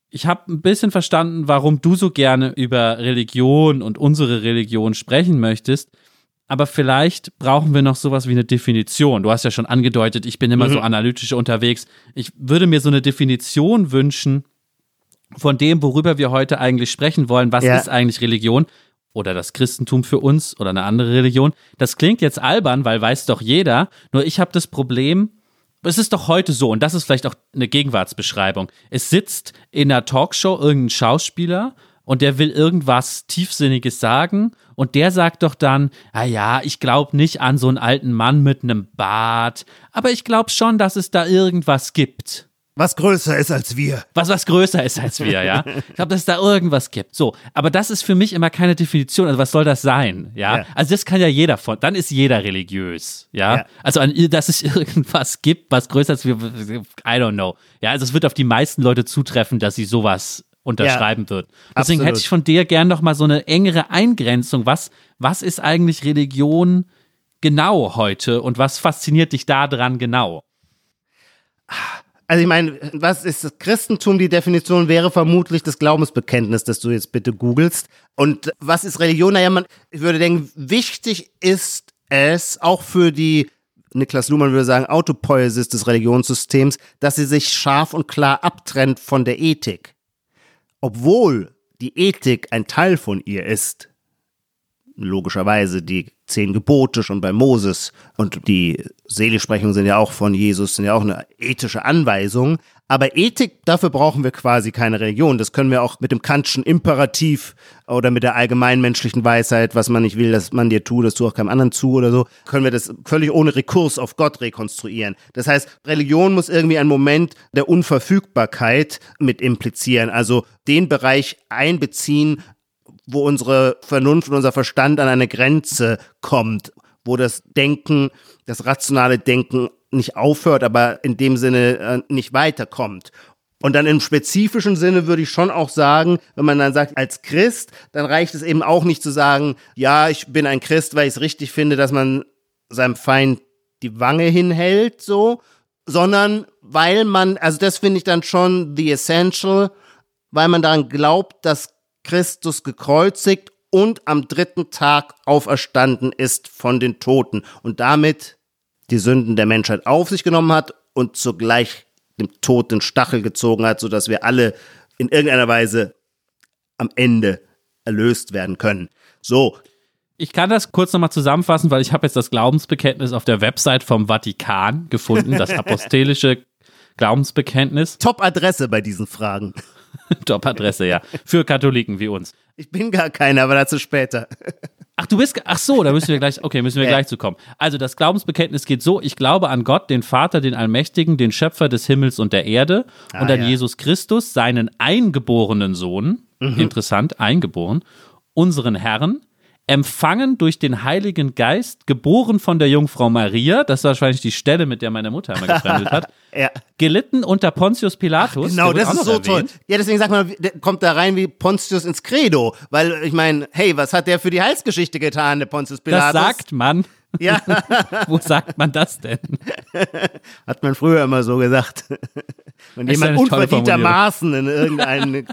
ich habe ein bisschen verstanden, warum du so gerne über Religion und unsere Religion sprechen möchtest aber vielleicht brauchen wir noch sowas wie eine Definition. Du hast ja schon angedeutet, ich bin immer mhm. so analytisch unterwegs. Ich würde mir so eine Definition wünschen von dem, worüber wir heute eigentlich sprechen wollen. Was ja. ist eigentlich Religion? Oder das Christentum für uns oder eine andere Religion. Das klingt jetzt albern, weil weiß doch jeder. Nur ich habe das Problem, es ist doch heute so, und das ist vielleicht auch eine Gegenwartsbeschreibung. Es sitzt in einer Talkshow irgendein Schauspieler und der will irgendwas Tiefsinniges sagen und der sagt doch dann, ah ja, ich glaube nicht an so einen alten Mann mit einem Bart, aber ich glaube schon, dass es da irgendwas gibt. Was größer ist als wir. Was was größer ist als wir, ja. Ich glaube, dass es da irgendwas gibt. So, aber das ist für mich immer keine Definition. Also was soll das sein, ja? ja. Also das kann ja jeder von. Dann ist jeder religiös, ja. ja. Also an, dass es <laughs> irgendwas gibt, was größer ist als wir. I don't know. Ja, also es wird auf die meisten Leute zutreffen, dass sie sowas unterschreiben ja, wird. Deswegen absolut. hätte ich von dir gern noch mal so eine engere Eingrenzung. Was, was ist eigentlich Religion genau heute und was fasziniert dich daran genau? Also ich meine, was ist das Christentum? Die Definition wäre vermutlich das Glaubensbekenntnis, das du jetzt bitte googelst. Und was ist Religion? Naja, man, ich würde denken, wichtig ist es auch für die Niklas Luhmann würde sagen, Autopoiesis des Religionssystems, dass sie sich scharf und klar abtrennt von der Ethik obwohl die Ethik ein Teil von ihr ist, logischerweise die zehn Gebote schon bei Moses und die Seligsprechungen sind ja auch von Jesus, sind ja auch eine ethische Anweisung. Aber Ethik, dafür brauchen wir quasi keine Religion. Das können wir auch mit dem Kantschen Imperativ oder mit der allgemeinmenschlichen Weisheit, was man nicht will, dass man dir tut, das tu auch keinem anderen zu oder so, können wir das völlig ohne Rekurs auf Gott rekonstruieren. Das heißt, Religion muss irgendwie einen Moment der Unverfügbarkeit mit implizieren, also den Bereich einbeziehen, wo unsere Vernunft und unser Verstand an eine Grenze kommt, wo das Denken, das rationale Denken nicht aufhört, aber in dem Sinne äh, nicht weiterkommt. Und dann im spezifischen Sinne würde ich schon auch sagen, wenn man dann sagt, als Christ, dann reicht es eben auch nicht zu sagen, ja, ich bin ein Christ, weil ich es richtig finde, dass man seinem Feind die Wange hinhält, so, sondern weil man, also das finde ich dann schon the essential, weil man daran glaubt, dass Christus gekreuzigt und am dritten Tag auferstanden ist von den Toten und damit die Sünden der Menschheit auf sich genommen hat und zugleich dem Tod den Stachel gezogen hat, sodass wir alle in irgendeiner Weise am Ende erlöst werden können. So. Ich kann das kurz nochmal zusammenfassen, weil ich habe jetzt das Glaubensbekenntnis auf der Website vom Vatikan gefunden, das <laughs> apostolische Glaubensbekenntnis. Top-Adresse bei diesen Fragen. <laughs> Top-Adresse, ja. Für Katholiken wie uns. Ich bin gar keiner, aber dazu später. Ach, du bist, ach so, da müssen wir gleich, okay, müssen wir ja. gleich zu kommen. Also das Glaubensbekenntnis geht so, ich glaube an Gott, den Vater, den Allmächtigen, den Schöpfer des Himmels und der Erde ah, und an ja. Jesus Christus, seinen eingeborenen Sohn, mhm. interessant, eingeboren, unseren Herrn, empfangen durch den Heiligen Geist, geboren von der Jungfrau Maria, das ist wahrscheinlich die Stelle, mit der meine Mutter immer gefremdet hat, <laughs> ja. gelitten unter Pontius Pilatus. Ach, genau, das ist so erwähnt. toll. Ja, deswegen sagt man, der kommt da rein wie Pontius ins Credo, weil ich meine, hey, was hat der für die Heilsgeschichte getan, der Pontius Pilatus? Das sagt man. <laughs> Ja. <laughs> Wo sagt man das denn? Hat man früher immer so gesagt. Wenn jemand unverdientermaßen in irgendeinen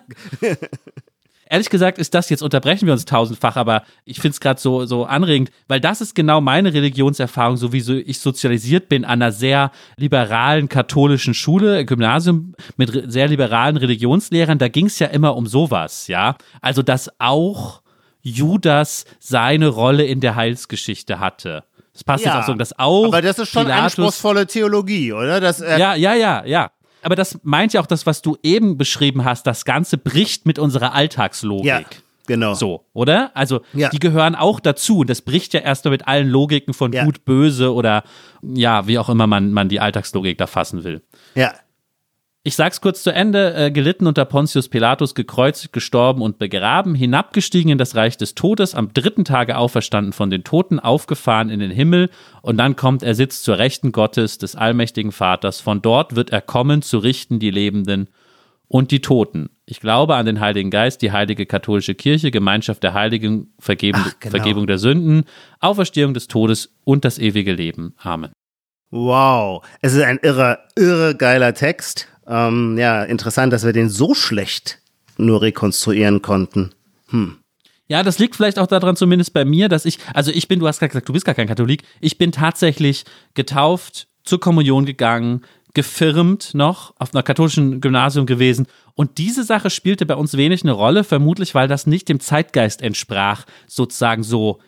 Ehrlich gesagt ist das, jetzt unterbrechen wir uns tausendfach, aber ich finde es gerade so, so anregend, weil das ist genau meine Religionserfahrung, so wie so ich sozialisiert bin an einer sehr liberalen katholischen Schule, Gymnasium mit sehr liberalen Religionslehrern, da ging es ja immer um sowas, ja. Also, dass auch Judas seine Rolle in der Heilsgeschichte hatte. Das passt ja, jetzt auch so, dass auch. Aber das ist schon Pilatus, anspruchsvolle Theologie, oder? Das, äh, ja, ja, ja, ja aber das meint ja auch das, was du eben beschrieben hast. Das Ganze bricht mit unserer Alltagslogik. Ja. Genau. So, oder? Also, ja. die gehören auch dazu. Und das bricht ja erst mit allen Logiken von ja. gut, böse oder ja, wie auch immer man, man die Alltagslogik da fassen will. Ja. Ich sag's kurz zu Ende, äh, gelitten unter Pontius Pilatus, gekreuzigt, gestorben und begraben, hinabgestiegen in das Reich des Todes, am dritten Tage auferstanden von den Toten, aufgefahren in den Himmel und dann kommt er sitzt zur Rechten Gottes, des allmächtigen Vaters. Von dort wird er kommen, zu richten die Lebenden und die Toten. Ich glaube an den Heiligen Geist, die heilige katholische Kirche, Gemeinschaft der Heiligen, Vergebung, Ach, genau. Vergebung der Sünden, Auferstehung des Todes und das ewige Leben. Amen. Wow, es ist ein irre, irre geiler Text. Ähm, ja, interessant, dass wir den so schlecht nur rekonstruieren konnten. Hm. Ja, das liegt vielleicht auch daran, zumindest bei mir, dass ich, also ich bin, du hast gerade gesagt, du bist gar kein Katholik. Ich bin tatsächlich getauft, zur Kommunion gegangen, gefirmt noch, auf einer katholischen Gymnasium gewesen. Und diese Sache spielte bei uns wenig eine Rolle, vermutlich, weil das nicht dem Zeitgeist entsprach, sozusagen so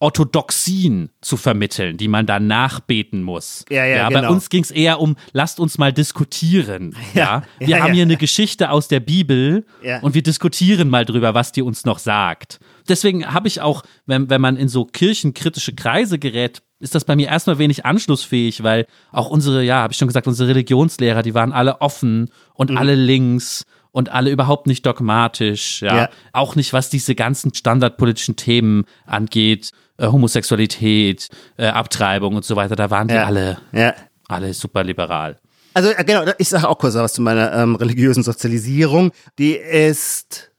Orthodoxien zu vermitteln, die man dann nachbeten muss. Ja, ja, ja genau. Bei uns ging es eher um, lasst uns mal diskutieren. <laughs> Ja, ja. Wir ja, haben hier eine Geschichte aus der Bibel und wir diskutieren mal drüber, was die uns noch sagt. Deswegen habe ich auch, wenn, wenn man in so kirchenkritische Kreise gerät, ist das bei mir erstmal wenig anschlussfähig, weil auch unsere, ja, habe ich schon gesagt, unsere Religionslehrer, die waren alle offen und mhm. alle links und alle überhaupt nicht dogmatisch, ja. ja. Auch nicht, was diese ganzen standardpolitischen Themen angeht, äh, Homosexualität, äh, Abtreibung und so weiter, da waren die ja. alle, ja. alle super liberal. Also äh, genau, ich sage auch kurz was zu meiner ähm, religiösen Sozialisierung. Die ist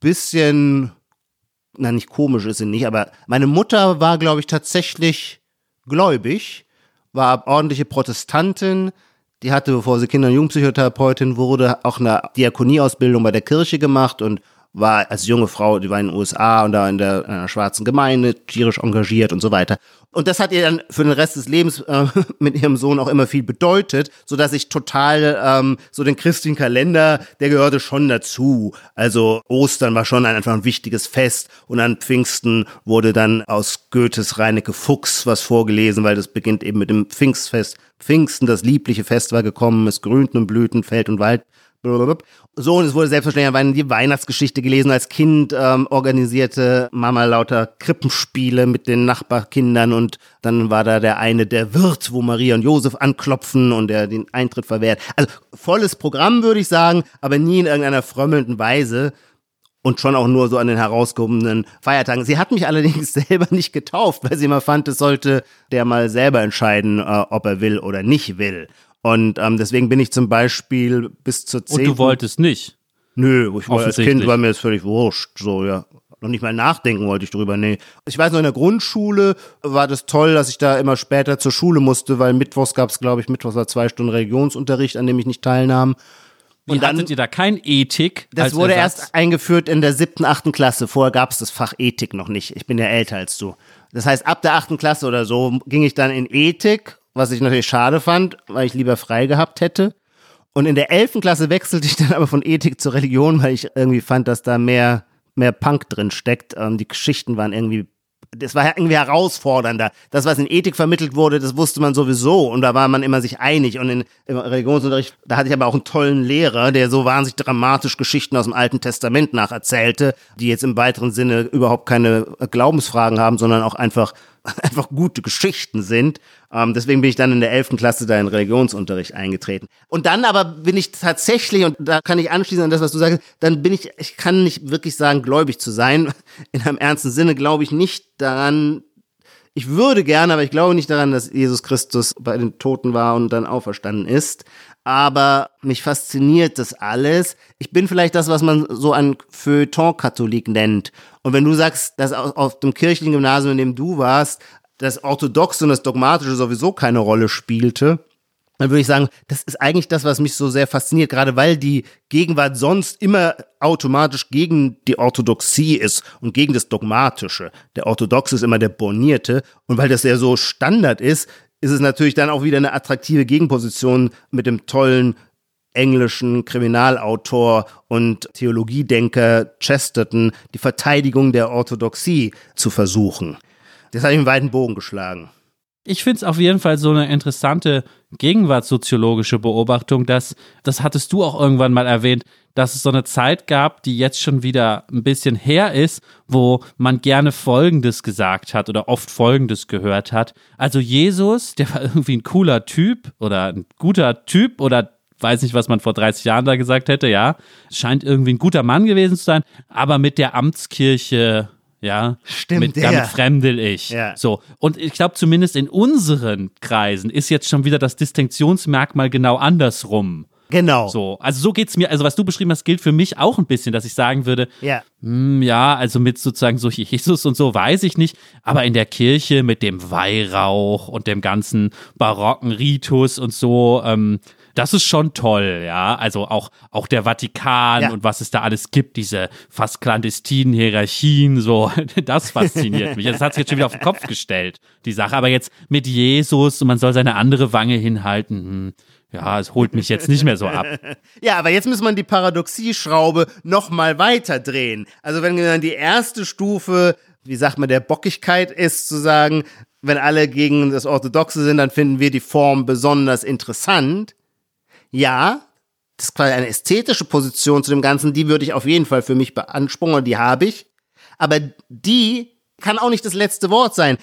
bisschen, na nicht komisch ist sie nicht, aber meine Mutter war, glaube ich, tatsächlich gläubig, war ordentliche Protestantin, die hatte, bevor sie Kinder- und Jugendpsychotherapeutin wurde, auch eine Diakonieausbildung bei der Kirche gemacht und war als junge Frau, die war in den USA und da in der, in einer schwarzen Gemeinde tierisch engagiert und so weiter. Und das hat ihr dann für den Rest des Lebens äh, <laughs> mit ihrem Sohn auch immer viel bedeutet, so dass ich total ähm, so den christlichen Kalender, der gehörte schon dazu. Also Ostern war schon ein, einfach ein wichtiges Fest und an Pfingsten wurde dann aus Goethes Reinecke Fuchs was vorgelesen, weil das beginnt eben mit dem Pfingstfest. Pfingsten, das liebliche Fest war gekommen, es grünten und blühten Feld und Wald so, und es wurde selbstverständlich die Weihnachtsgeschichte gelesen. Als Kind ähm, organisierte Mama lauter Krippenspiele mit den Nachbarkindern und dann war da der eine, der Wirt, wo Maria und Josef anklopfen und der den Eintritt verwehrt. Also volles Programm, würde ich sagen, aber nie in irgendeiner frömmelnden Weise und schon auch nur so an den herausgehobenen Feiertagen. Sie hat mich allerdings <laughs> selber nicht getauft, weil sie immer fand, es sollte der mal selber entscheiden, äh, ob er will oder nicht will. Und ähm, deswegen bin ich zum Beispiel bis zur 10. Und du wolltest nicht? Nö, ich war als Kind war mir das völlig wurscht, so, ja. Noch nicht mal nachdenken wollte ich drüber, nee. Ich weiß noch, in der Grundschule war das toll, dass ich da immer später zur Schule musste, weil mittwochs gab es, glaube ich, mittwochs war zwei Stunden Religionsunterricht, an dem ich nicht teilnahm. Und dann, hattet ihr da kein Ethik? Das wurde Ersatz? erst eingeführt in der siebten, achten Klasse. Vorher gab es das Fach Ethik noch nicht. Ich bin ja älter als du. Das heißt, ab der achten Klasse oder so ging ich dann in Ethik was ich natürlich schade fand, weil ich lieber frei gehabt hätte. Und in der elften Klasse wechselte ich <laughs> dann aber von Ethik zur Religion, weil ich irgendwie fand, dass da mehr, mehr Punk drin steckt. Ähm, die Geschichten waren irgendwie das war irgendwie herausfordernder. Das, was in Ethik vermittelt wurde, das wusste man sowieso und da war man immer sich einig. Und in, im Religionsunterricht, da hatte ich aber auch einen tollen Lehrer, der so wahnsinnig dramatisch Geschichten aus dem Alten Testament nacherzählte, die jetzt im weiteren Sinne überhaupt keine Glaubensfragen haben, sondern auch einfach einfach gute Geschichten sind. Ähm, deswegen bin ich dann in der 11. Klasse da in Religionsunterricht eingetreten. Und dann aber bin ich tatsächlich, und da kann ich anschließen an das, was du sagst, dann bin ich, ich kann nicht wirklich sagen, gläubig zu sein. <laughs> In einem ernsten Sinne glaube ich nicht daran, ich würde gerne, aber ich glaube nicht daran, dass Jesus Christus bei den Toten war und dann auferstanden ist. Aber mich fasziniert das alles. Ich bin vielleicht das, was man so ein Feuilleton-Katholik nennt. Und wenn du sagst, dass auf dem kirchlichen Gymnasium, in dem du warst, das Orthodoxe und das Dogmatische sowieso keine Rolle spielte, dann würde ich sagen, das ist eigentlich das, was mich so sehr fasziniert, gerade weil die Gegenwart sonst immer automatisch gegen die Orthodoxie ist und gegen das Dogmatische. Der Orthodoxe ist immer der Bornierte und weil das ja so Standard ist, ist es natürlich dann auch wieder eine attraktive Gegenposition mit dem tollen englischen Kriminalautor und Theologiedenker Chesterton die Verteidigung der Orthodoxie zu versuchen. Das habe ich einen weiten Bogen geschlagen ich finde es auf jeden Fall so eine interessante gegenwartssoziologische Beobachtung, dass, das hattest du auch irgendwann mal erwähnt, dass es so eine Zeit gab, die jetzt schon wieder ein bisschen her ist, wo man gerne Folgendes gesagt hat oder oft Folgendes gehört hat. Also Jesus, der war irgendwie ein cooler Typ oder ein guter Typ oder weiß nicht, was man vor 30 Jahren da gesagt hätte, ja. Scheint irgendwie ein guter Mann gewesen zu sein, aber mit der Amtskirche ja, stimmt. Mit, damit fremdel ich. Ja. So. Und ich glaube, zumindest in unseren Kreisen ist jetzt schon wieder das Distinktionsmerkmal genau andersrum. Genau. So, also so geht's mir, also was du beschrieben hast, gilt für mich auch ein bisschen, dass ich sagen würde, ja, mh, hm, ja also mit sozusagen so Jesus und so weiß ich nicht, aber in der Kirche mit dem Weihrauch und dem ganzen barocken Ritus und so, ähm, das ist schon toll, ja. Also auch, auch der Vatikan ja. und was es da alles gibt, diese fast clandestinen Hierarchien, so, <laughs> das fasziniert mich. Das hat sich jetzt schon wieder auf den Kopf gestellt, die Sache. Aber jetzt mit Jesus und man soll seine andere Wange hinhalten, hm, ja, es holt mich jetzt nicht mehr so ab. <laughs> ja, aber jetzt muss man die Paradoxieschraube noch mal weiter drehen. Also wenn dann die erste Stufe, wie sagt man, der Bockigkeit ist, zu sagen, wenn alle gegen das Orthodoxe sind, dann finden wir die Form besonders interessant ja, das ist quasi eine ästhetische Position zu dem Ganzen, die würde ich auf jeden Fall für mich beanspruchen und die habe ich. Aber die kann auch nicht das letzte Wort sein.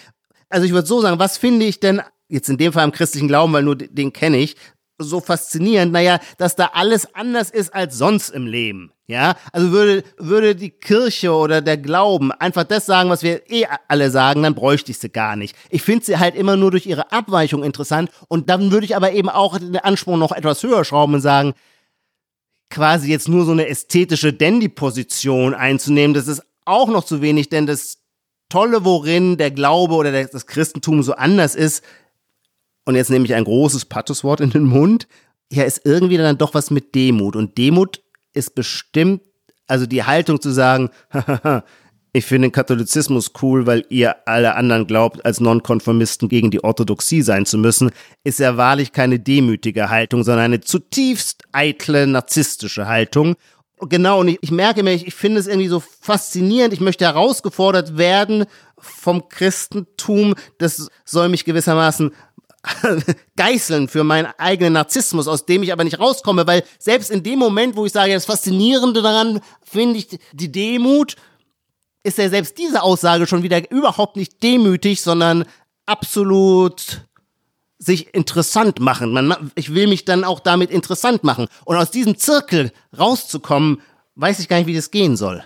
Also ich würde so sagen, was finde ich denn jetzt in dem Fall im christlichen Glauben, weil nur den kenne ich, so faszinierend, naja, dass da alles anders ist als sonst im Leben. Ja, also würde, würde die Kirche oder der Glauben einfach das sagen, was wir eh alle sagen, dann bräuchte ich sie gar nicht. Ich finde sie halt immer nur durch ihre Abweichung interessant und dann würde ich aber eben auch den Anspruch noch etwas höher schrauben und sagen, quasi jetzt nur so eine ästhetische Dandy-Position einzunehmen, das ist auch noch zu wenig, denn das Tolle, worin der Glaube oder das Christentum so anders ist, und jetzt nehme ich ein großes Pathoswort in den Mund, ja, ist irgendwie dann doch was mit Demut. Und Demut ist bestimmt, also die Haltung zu sagen, <laughs> ich finde den Katholizismus cool, weil ihr alle anderen glaubt, als Nonkonformisten gegen die Orthodoxie sein zu müssen, ist ja wahrlich keine demütige Haltung, sondern eine zutiefst eitle, narzisstische Haltung. Genau, und ich, ich merke mir, ich, ich finde es irgendwie so faszinierend, ich möchte herausgefordert werden vom Christentum, das soll mich gewissermaßen <laughs> geißeln für meinen eigenen Narzissmus, aus dem ich aber nicht rauskomme, weil selbst in dem Moment, wo ich sage, das Faszinierende daran finde ich die Demut, ist ja selbst diese Aussage schon wieder überhaupt nicht demütig, sondern absolut sich interessant machen. Man, ich will mich dann auch damit interessant machen. Und aus diesem Zirkel rauszukommen, weiß ich gar nicht, wie das gehen soll.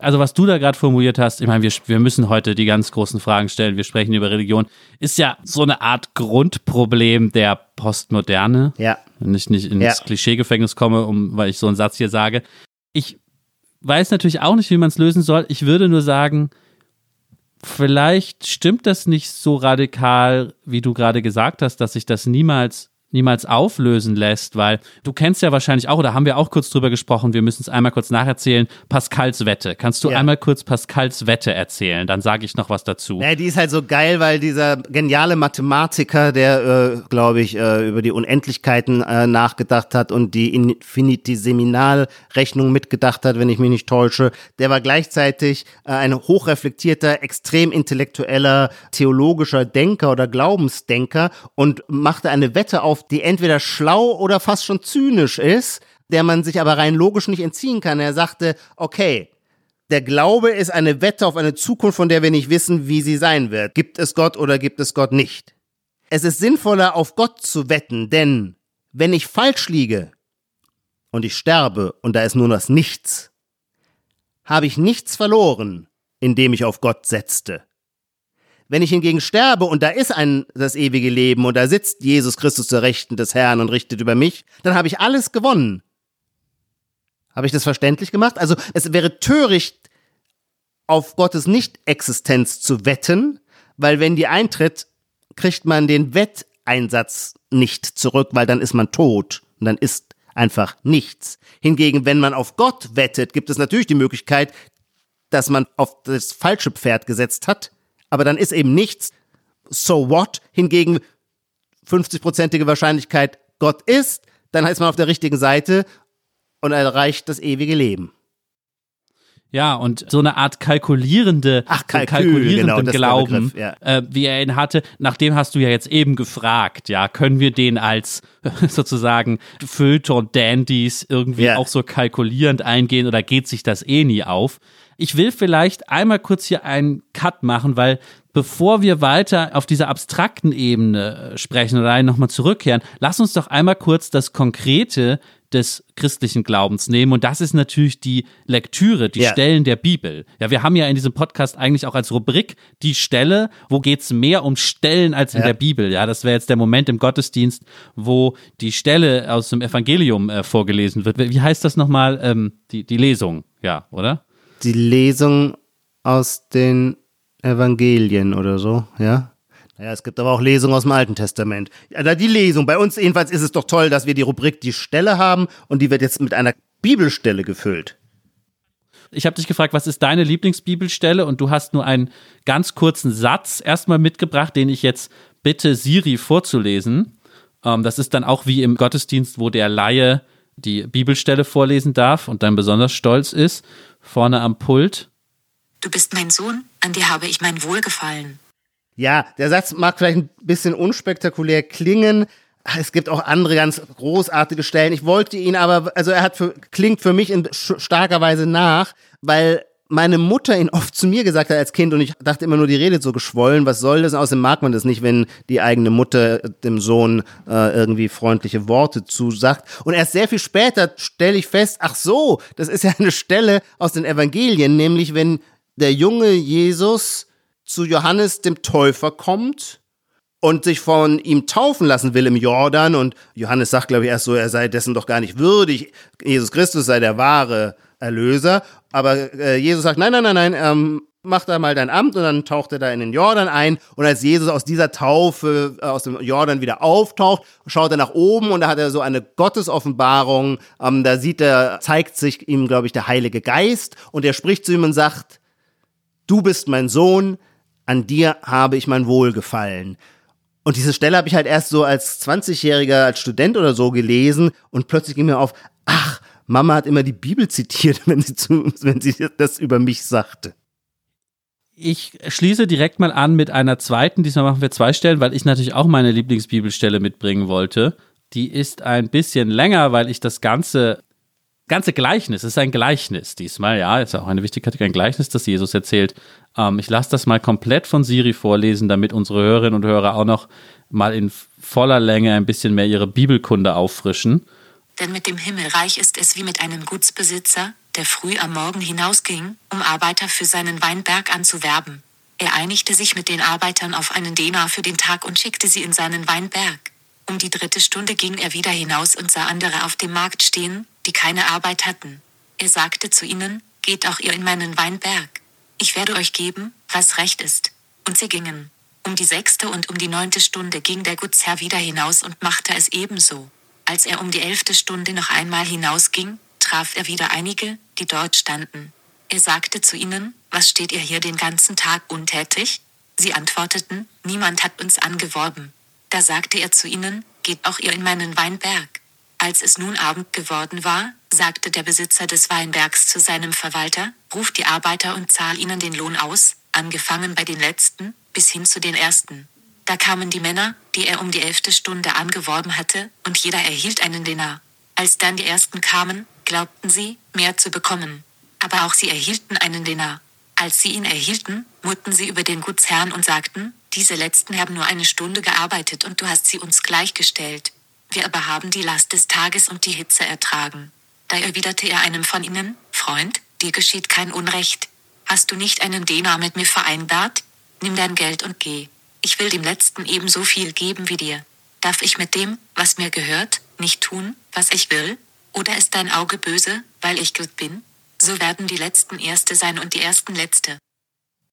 Also was du da gerade formuliert hast, ich meine, wir, wir müssen heute die ganz großen Fragen stellen, wir sprechen über Religion, ist ja so eine Art Grundproblem der Postmoderne. Ja. Wenn ich nicht ins ja. Klischeegefängnis komme, um, weil ich so einen Satz hier sage. Ich weiß natürlich auch nicht, wie man es lösen soll. Ich würde nur sagen, vielleicht stimmt das nicht so radikal, wie du gerade gesagt hast, dass sich das niemals niemals auflösen lässt, weil du kennst ja wahrscheinlich auch, oder haben wir auch kurz drüber gesprochen, wir müssen es einmal kurz nacherzählen, Pascals Wette. Kannst du ja. einmal kurz Pascals Wette erzählen? Dann sage ich noch was dazu. Ja, die ist halt so geil, weil dieser geniale Mathematiker, der, äh, glaube ich, äh, über die Unendlichkeiten äh, nachgedacht hat und die Infinitesimalrechnung mitgedacht hat, wenn ich mich nicht täusche, der war gleichzeitig äh, ein hochreflektierter, extrem intellektueller, theologischer Denker oder Glaubensdenker und machte eine Wette auf auf, die entweder schlau oder fast schon zynisch ist, der man sich aber rein logisch nicht entziehen kann. Er sagte, okay, der Glaube ist eine Wette auf eine Zukunft, von der wir nicht wissen, wie sie sein wird. Gibt es Gott oder gibt es Gott nicht? Es ist sinnvoller, auf Gott zu wetten, denn wenn ich falsch liege und ich sterbe und da ist nur das Nichts, habe ich nichts verloren, indem ich auf Gott setzte. Wenn ich hingegen sterbe und da ist ein das ewige Leben und da sitzt Jesus Christus zur Rechten des Herrn und richtet über mich, dann habe ich alles gewonnen. Habe ich das verständlich gemacht? Also es wäre töricht, auf Gottes Nicht-Existenz zu wetten, weil wenn die eintritt, kriegt man den Wetteinsatz nicht zurück, weil dann ist man tot und dann ist einfach nichts. Hingegen, wenn man auf Gott wettet, gibt es natürlich die Möglichkeit, dass man auf das falsche Pferd gesetzt hat aber dann ist eben nichts. So what? Hingegen 50-prozentige Wahrscheinlichkeit Gott ist, dann ist man auf der richtigen Seite und erreicht das ewige Leben. Ja, und so eine Art kalkulierende, Ach, Kalkül, kalkulierenden genau, Glauben, Begriff, ja. äh, wie er ihn hatte, nach dem hast du ja jetzt eben gefragt, ja, können wir den als <laughs> sozusagen Feuilleton Dandies irgendwie ja. auch so kalkulierend eingehen oder geht sich das eh nie auf? Ich will vielleicht einmal kurz hier einen Cut machen, weil bevor wir weiter auf dieser abstrakten Ebene äh, sprechen oder nochmal zurückkehren, lass uns doch einmal kurz das Konkrete des christlichen Glaubens nehmen. Und das ist natürlich die Lektüre, die ja. Stellen der Bibel. Ja, wir haben ja in diesem Podcast eigentlich auch als Rubrik die Stelle, wo geht's mehr um Stellen als in ja. der Bibel. Ja, das wäre jetzt der Moment im Gottesdienst, wo die Stelle aus dem Evangelium äh, vorgelesen wird. Wie heißt das nochmal? Ähm, die, die Lesung, ja, oder? die Lesung aus den Evangelien oder so, ja? Naja, es gibt aber auch Lesungen aus dem Alten Testament. Ja, die Lesung. Bei uns jedenfalls ist es doch toll, dass wir die Rubrik die Stelle haben und die wird jetzt mit einer Bibelstelle gefüllt. Ich habe dich gefragt, was ist deine Lieblingsbibelstelle? Und du hast nur einen ganz kurzen Satz erstmal mitgebracht, den ich jetzt bitte Siri vorzulesen. Ähm, das ist dann auch wie im Gottesdienst, wo der Laie die Bibelstelle vorlesen darf und dann besonders stolz ist vorne am Pult. Du bist mein Sohn, an dir habe ich mein Wohlgefallen. Ja, der Satz mag vielleicht ein bisschen unspektakulär klingen. Es gibt auch andere ganz großartige Stellen. Ich wollte ihn aber, also er hat für, klingt für mich in starker Weise nach, weil meine Mutter ihn oft zu mir gesagt hat als Kind und ich dachte immer nur, die redet so geschwollen, was soll das? Außerdem mag man das nicht, wenn die eigene Mutter dem Sohn äh, irgendwie freundliche Worte zusagt. Und erst sehr viel später stelle ich fest, ach so, das ist ja eine Stelle aus den Evangelien, nämlich wenn der junge Jesus zu Johannes dem Täufer kommt und sich von ihm taufen lassen will im Jordan. Und Johannes sagt, glaube ich, erst so, er sei dessen doch gar nicht würdig, Jesus Christus sei der wahre Erlöser. Aber äh, Jesus sagt, nein, nein, nein, nein, ähm, mach da mal dein Amt. Und dann taucht er da in den Jordan ein. Und als Jesus aus dieser Taufe äh, aus dem Jordan wieder auftaucht, schaut er nach oben und da hat er so eine Gottesoffenbarung, ähm, da sieht er, zeigt sich ihm, glaube ich, der Heilige Geist. Und er spricht zu ihm und sagt, du bist mein Sohn, an dir habe ich mein Wohlgefallen. Und diese Stelle habe ich halt erst so als 20-Jähriger, als Student oder so gelesen und plötzlich ging mir auf, ach, Mama hat immer die Bibel zitiert, <laughs> wenn sie, zu, wenn sie das über mich sagte. Ich schließe direkt mal an mit einer zweiten. Diesmal machen wir zwei Stellen, weil ich natürlich auch meine Lieblingsbibelstelle mitbringen wollte. Die ist ein bisschen länger, weil ich das ganze ganze Gleichnis, es ist ein Gleichnis diesmal, ja, ist auch eine wichtige Kategorie, ein Gleichnis, das Jesus erzählt. Ähm, ich lasse das mal komplett von Siri vorlesen, damit unsere Hörerinnen und Hörer auch noch mal in voller Länge ein bisschen mehr ihre Bibelkunde auffrischen. Denn mit dem Himmelreich ist es wie mit einem Gutsbesitzer, der früh am Morgen hinausging, um Arbeiter für seinen Weinberg anzuwerben. Er einigte sich mit den Arbeitern auf einen Denar für den Tag und schickte sie in seinen Weinberg. Um die dritte Stunde ging er wieder hinaus und sah andere auf dem Markt stehen, die keine Arbeit hatten. Er sagte zu ihnen, Geht auch ihr in meinen Weinberg. Ich werde euch geben, was recht ist. Und sie gingen. Um die sechste und um die neunte Stunde ging der Gutsherr wieder hinaus und machte es ebenso. Als er um die elfte Stunde noch einmal hinausging, traf er wieder einige, die dort standen. Er sagte zu ihnen, was steht ihr hier den ganzen Tag untätig? Sie antworteten, niemand hat uns angeworben. Da sagte er zu ihnen, geht auch ihr in meinen Weinberg. Als es nun Abend geworden war, sagte der Besitzer des Weinbergs zu seinem Verwalter, ruf die Arbeiter und zahl ihnen den Lohn aus, angefangen bei den letzten, bis hin zu den ersten. Da kamen die Männer, die er um die elfte Stunde angeworben hatte, und jeder erhielt einen Denar. Als dann die ersten kamen, glaubten sie, mehr zu bekommen. Aber auch sie erhielten einen Denar. Als sie ihn erhielten, murrten sie über den Gutsherrn und sagten, diese letzten haben nur eine Stunde gearbeitet und du hast sie uns gleichgestellt. Wir aber haben die Last des Tages und die Hitze ertragen. Da erwiderte er einem von ihnen, Freund, dir geschieht kein Unrecht. Hast du nicht einen Denar mit mir vereinbart? Nimm dein Geld und geh. Ich will dem Letzten ebenso viel geben wie dir. Darf ich mit dem, was mir gehört, nicht tun, was ich will? Oder ist dein Auge böse, weil ich gut bin? So werden die Letzten Erste sein und die Ersten Letzte.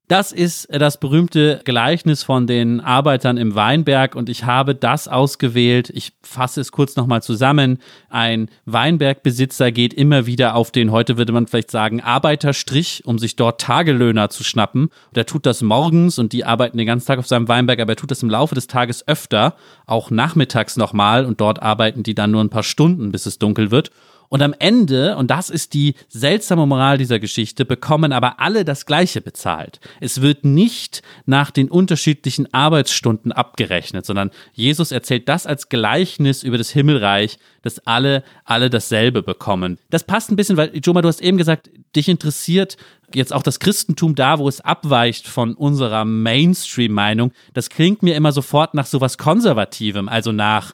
Das ist das berühmte Gleichnis von den Arbeitern im Weinberg und ich habe das ausgewählt. Ich fasse es kurz nochmal zusammen. Ein Weinbergbesitzer geht immer wieder auf den, heute würde man vielleicht sagen, Arbeiterstrich, um sich dort Tagelöhner zu schnappen. Und er tut das morgens und die arbeiten den ganzen Tag auf seinem Weinberg, aber er tut das im Laufe des Tages öfter, auch nachmittags nochmal und dort arbeiten die dann nur ein paar Stunden, bis es dunkel wird. Und am Ende, und das ist die seltsame Moral dieser Geschichte, bekommen aber alle das Gleiche bezahlt. Es wird nicht nach den unterschiedlichen Arbeitsstunden abgerechnet, sondern Jesus erzählt das als Gleichnis über das Himmelreich, dass alle, alle dasselbe bekommen. Das passt ein bisschen, weil, Joma, du hast eben gesagt, dich interessiert jetzt auch das Christentum da, wo es abweicht von unserer Mainstream-Meinung. Das klingt mir immer sofort nach sowas Konservativem, also nach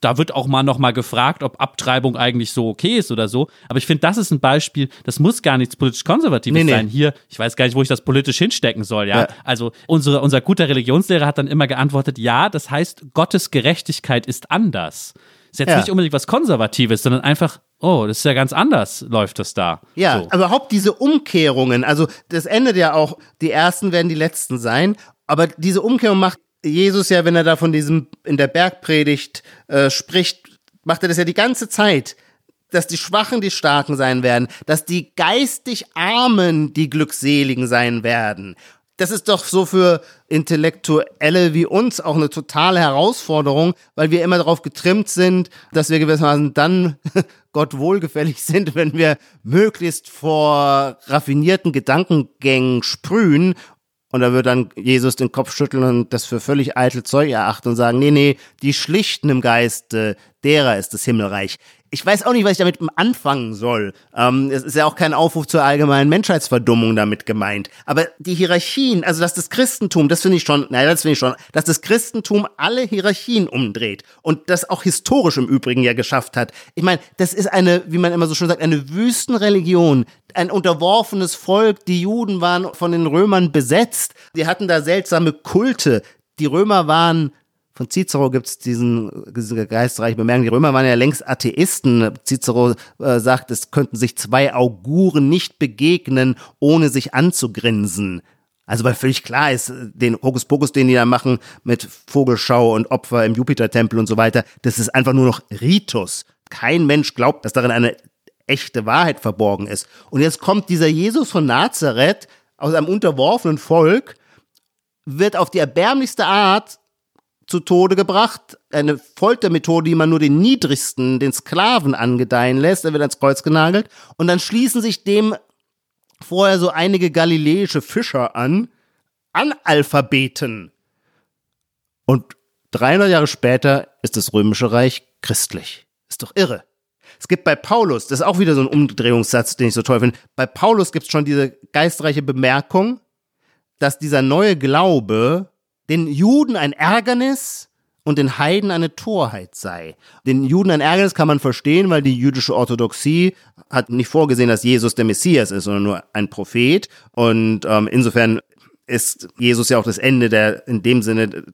da wird auch mal noch mal gefragt, ob Abtreibung eigentlich so okay ist oder so. Aber ich finde, das ist ein Beispiel, das muss gar nichts politisch Konservatives nee, sein. Nee. Hier, ich weiß gar nicht, wo ich das politisch hinstecken soll, ja. ja. Also unsere, unser guter Religionslehrer hat dann immer geantwortet, ja, das heißt, Gottes Gerechtigkeit ist anders. Ist jetzt ja. nicht unbedingt was Konservatives, sondern einfach, oh, das ist ja ganz anders, läuft das da. Ja, so. überhaupt diese Umkehrungen, also das endet ja auch, die Ersten werden die Letzten sein, aber diese Umkehrung macht Jesus ja, wenn er da von diesem in der Bergpredigt äh, spricht, macht er das ja die ganze Zeit, dass die Schwachen die Starken sein werden, dass die geistig Armen die Glückseligen sein werden. Das ist doch so für Intellektuelle wie uns auch eine totale Herausforderung, weil wir immer darauf getrimmt sind, dass wir gewissermaßen dann <laughs> Gott wohlgefällig sind, wenn wir möglichst vor raffinierten Gedankengängen sprühen und da wird dann Jesus den Kopf schütteln und das für völlig eitel Zeug erachten und sagen, nee, nee, die Schlichten im Geiste, derer ist das Himmelreich ich weiß auch nicht, was ich damit anfangen soll. Ähm, es ist ja auch kein Aufruf zur allgemeinen Menschheitsverdummung damit gemeint. Aber die Hierarchien, also dass das Christentum, das finde ich schon, naja, das finde ich schon, dass das Christentum alle Hierarchien umdreht und das auch historisch im Übrigen ja geschafft hat. Ich meine, das ist eine, wie man immer so schön sagt, eine Wüstenreligion, ein unterworfenes Volk. Die Juden waren von den Römern besetzt. Die hatten da seltsame Kulte. Die Römer waren von Cicero gibt es diesen, diese geistreiche Bemerkung, die Römer waren ja längst Atheisten. Cicero äh, sagt, es könnten sich zwei Auguren nicht begegnen, ohne sich anzugrinsen. Also weil völlig klar ist, den Hokuspokus, den die da machen mit Vogelschau und Opfer im Jupitertempel und so weiter, das ist einfach nur noch Ritus. Kein Mensch glaubt, dass darin eine echte Wahrheit verborgen ist. Und jetzt kommt dieser Jesus von Nazareth aus einem unterworfenen Volk, wird auf die erbärmlichste Art zu Tode gebracht. Eine Foltermethode, die man nur den Niedrigsten, den Sklaven angedeihen lässt. Er wird ans Kreuz genagelt. Und dann schließen sich dem vorher so einige galiläische Fischer an. Analphabeten. Und 300 Jahre später ist das Römische Reich christlich. Ist doch irre. Es gibt bei Paulus, das ist auch wieder so ein Umdrehungssatz, den ich so toll finde. Bei Paulus gibt es schon diese geistreiche Bemerkung, dass dieser neue Glaube den Juden ein Ärgernis und den Heiden eine Torheit sei. Den Juden ein Ärgernis kann man verstehen, weil die jüdische Orthodoxie hat nicht vorgesehen, dass Jesus der Messias ist, sondern nur ein Prophet. Und ähm, insofern ist Jesus ja auch das Ende der, in dem Sinne,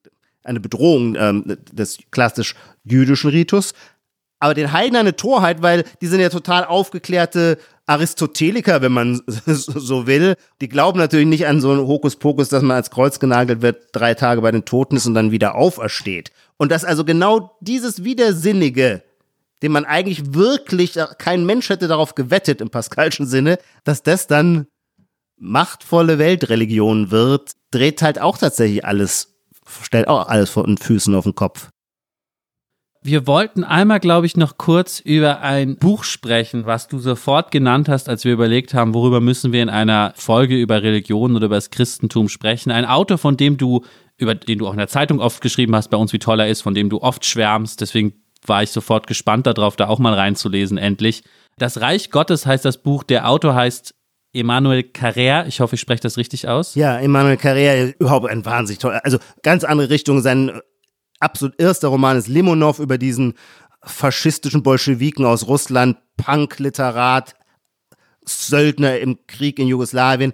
eine Bedrohung ähm, des klassisch jüdischen Ritus. Aber den Heiden eine Torheit, weil die sind ja total aufgeklärte Aristoteliker, wenn man <laughs> so will. Die glauben natürlich nicht an so einen Hokuspokus, dass man als Kreuz genagelt wird, drei Tage bei den Toten ist und dann wieder aufersteht. Und dass also genau dieses Widersinnige, den man eigentlich wirklich, kein Mensch hätte darauf gewettet im Pascalschen Sinne, dass das dann machtvolle Weltreligion wird, dreht halt auch tatsächlich alles, stellt auch alles vor den Füßen auf den Kopf. Wir wollten einmal, glaube ich, noch kurz über ein Buch sprechen, was du sofort genannt hast, als wir überlegt haben, worüber müssen wir in einer Folge über Religion oder über das Christentum sprechen. Ein Autor, von dem du, über den du auch in der Zeitung oft geschrieben hast, bei uns wie toll er ist, von dem du oft schwärmst. Deswegen war ich sofort gespannt darauf, da auch mal reinzulesen, endlich. Das Reich Gottes heißt das Buch. Der Autor heißt Emmanuel Carrère, ich hoffe, ich spreche das richtig aus. Ja, Emmanuel Carrère, überhaupt ein wahnsinnig toller, also ganz andere Richtung. Sein absolut erster Roman ist Limonov über diesen faschistischen Bolschewiken aus Russland, Punk-Literat, Söldner im Krieg in Jugoslawien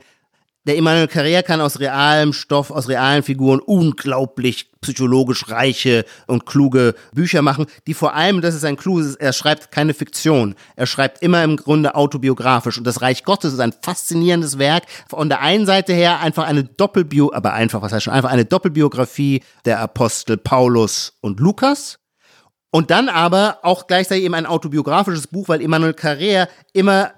der Emmanuel Carrère kann aus realem Stoff, aus realen Figuren unglaublich psychologisch reiche und kluge Bücher machen, die vor allem, das ist ein Clou, er schreibt keine Fiktion. Er schreibt immer im Grunde autobiografisch. Und das Reich Gottes ist ein faszinierendes Werk. Von der einen Seite her einfach eine Doppelbio, aber einfach, was heißt schon, einfach eine Doppelbiografie der Apostel Paulus und Lukas. Und dann aber auch gleichzeitig eben ein autobiografisches Buch, weil Emmanuel Carrère immer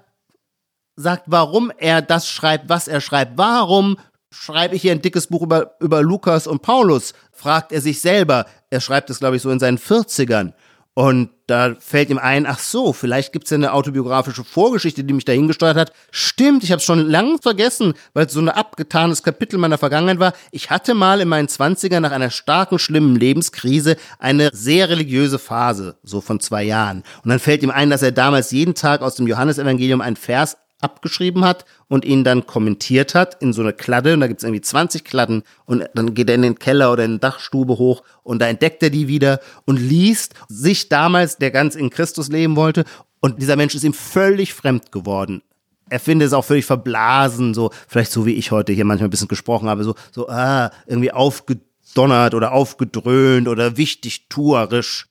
sagt, warum er das schreibt, was er schreibt. Warum schreibe ich hier ein dickes Buch über, über Lukas und Paulus? fragt er sich selber. Er schreibt es, glaube ich, so in seinen 40ern. Und da fällt ihm ein, ach so, vielleicht gibt's ja eine autobiografische Vorgeschichte, die mich dahin gesteuert hat. Stimmt, ich habe es schon lange vergessen, weil es so ein abgetanes Kapitel meiner Vergangenheit war. Ich hatte mal in meinen Zwanzigern nach einer starken, schlimmen Lebenskrise eine sehr religiöse Phase, so von zwei Jahren. Und dann fällt ihm ein, dass er damals jeden Tag aus dem Johannesevangelium einen Vers abgeschrieben hat und ihn dann kommentiert hat in so eine Kladde und da gibt es irgendwie 20 Kladden und dann geht er in den Keller oder in die Dachstube hoch und da entdeckt er die wieder und liest sich damals, der ganz in Christus leben wollte und dieser Mensch ist ihm völlig fremd geworden. Er findet es auch völlig verblasen, so vielleicht so wie ich heute hier manchmal ein bisschen gesprochen habe, so so ah, irgendwie aufgedonnert oder aufgedröhnt oder wichtig tuerisch.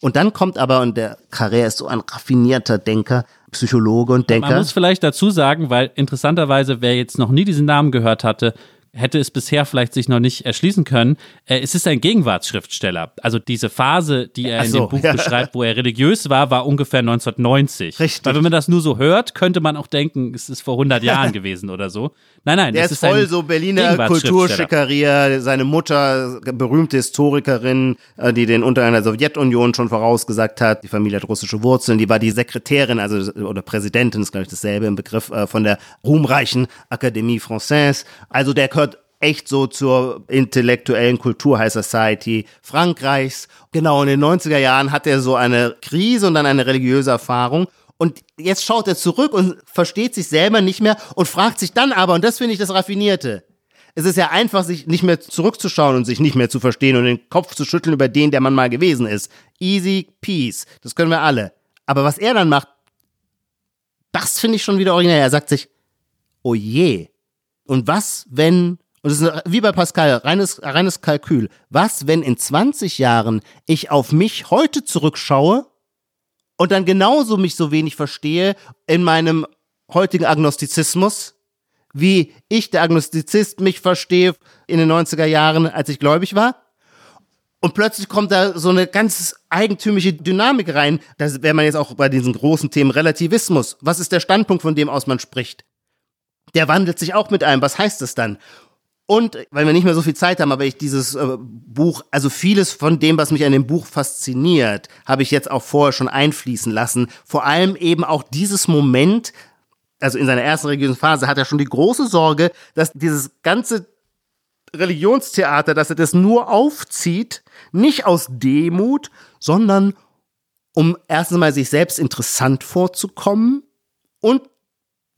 Und dann kommt aber, und der Carrère ist so ein raffinierter Denker, Psychologe und Denker. Man muss vielleicht dazu sagen, weil interessanterweise, wer jetzt noch nie diesen Namen gehört hatte, hätte es bisher vielleicht sich noch nicht erschließen können. Äh, es ist ein Gegenwartsschriftsteller. Also diese Phase, die er in so, dem Buch ja. beschreibt, wo er religiös war, war ungefähr 1990. Richtig. Weil wenn man das nur so hört, könnte man auch denken, es ist vor 100 Jahren <laughs> gewesen oder so. Nein, nein. Der ist, ist voll so Berliner Kulturschickeria. Seine Mutter, berühmte Historikerin, äh, die den unter einer Sowjetunion schon vorausgesagt hat. Die Familie hat russische Wurzeln. Die war die Sekretärin, also oder Präsidentin, ist glaube ich dasselbe im Begriff äh, von der ruhmreichen Akademie Française. Also der gehört echt so zur intellektuellen Kultur High Society Frankreichs. Genau, in den 90er Jahren hat er so eine Krise und dann eine religiöse Erfahrung. Und jetzt schaut er zurück und versteht sich selber nicht mehr und fragt sich dann aber, und das finde ich das Raffinierte, es ist ja einfach, sich nicht mehr zurückzuschauen und sich nicht mehr zu verstehen und den Kopf zu schütteln über den, der man mal gewesen ist. Easy peace. Das können wir alle. Aber was er dann macht, das finde ich schon wieder originell. Er sagt sich, oh je, und was, wenn, und das ist wie bei Pascal, reines, reines Kalkül, was, wenn in 20 Jahren ich auf mich heute zurückschaue und dann genauso mich so wenig verstehe in meinem heutigen Agnostizismus, wie ich, der Agnostizist, mich verstehe in den 90er Jahren, als ich gläubig war? Und plötzlich kommt da so eine ganz eigentümliche Dynamik rein. Das wäre man jetzt auch bei diesen großen Themen Relativismus. Was ist der Standpunkt, von dem aus man spricht? der wandelt sich auch mit einem. Was heißt das dann? Und weil wir nicht mehr so viel Zeit haben, aber ich dieses äh, Buch, also vieles von dem, was mich an dem Buch fasziniert, habe ich jetzt auch vorher schon einfließen lassen. Vor allem eben auch dieses Moment, also in seiner ersten religiösen Phase hat er schon die große Sorge, dass dieses ganze Religionstheater, dass er das nur aufzieht, nicht aus Demut, sondern um erstens mal sich selbst interessant vorzukommen und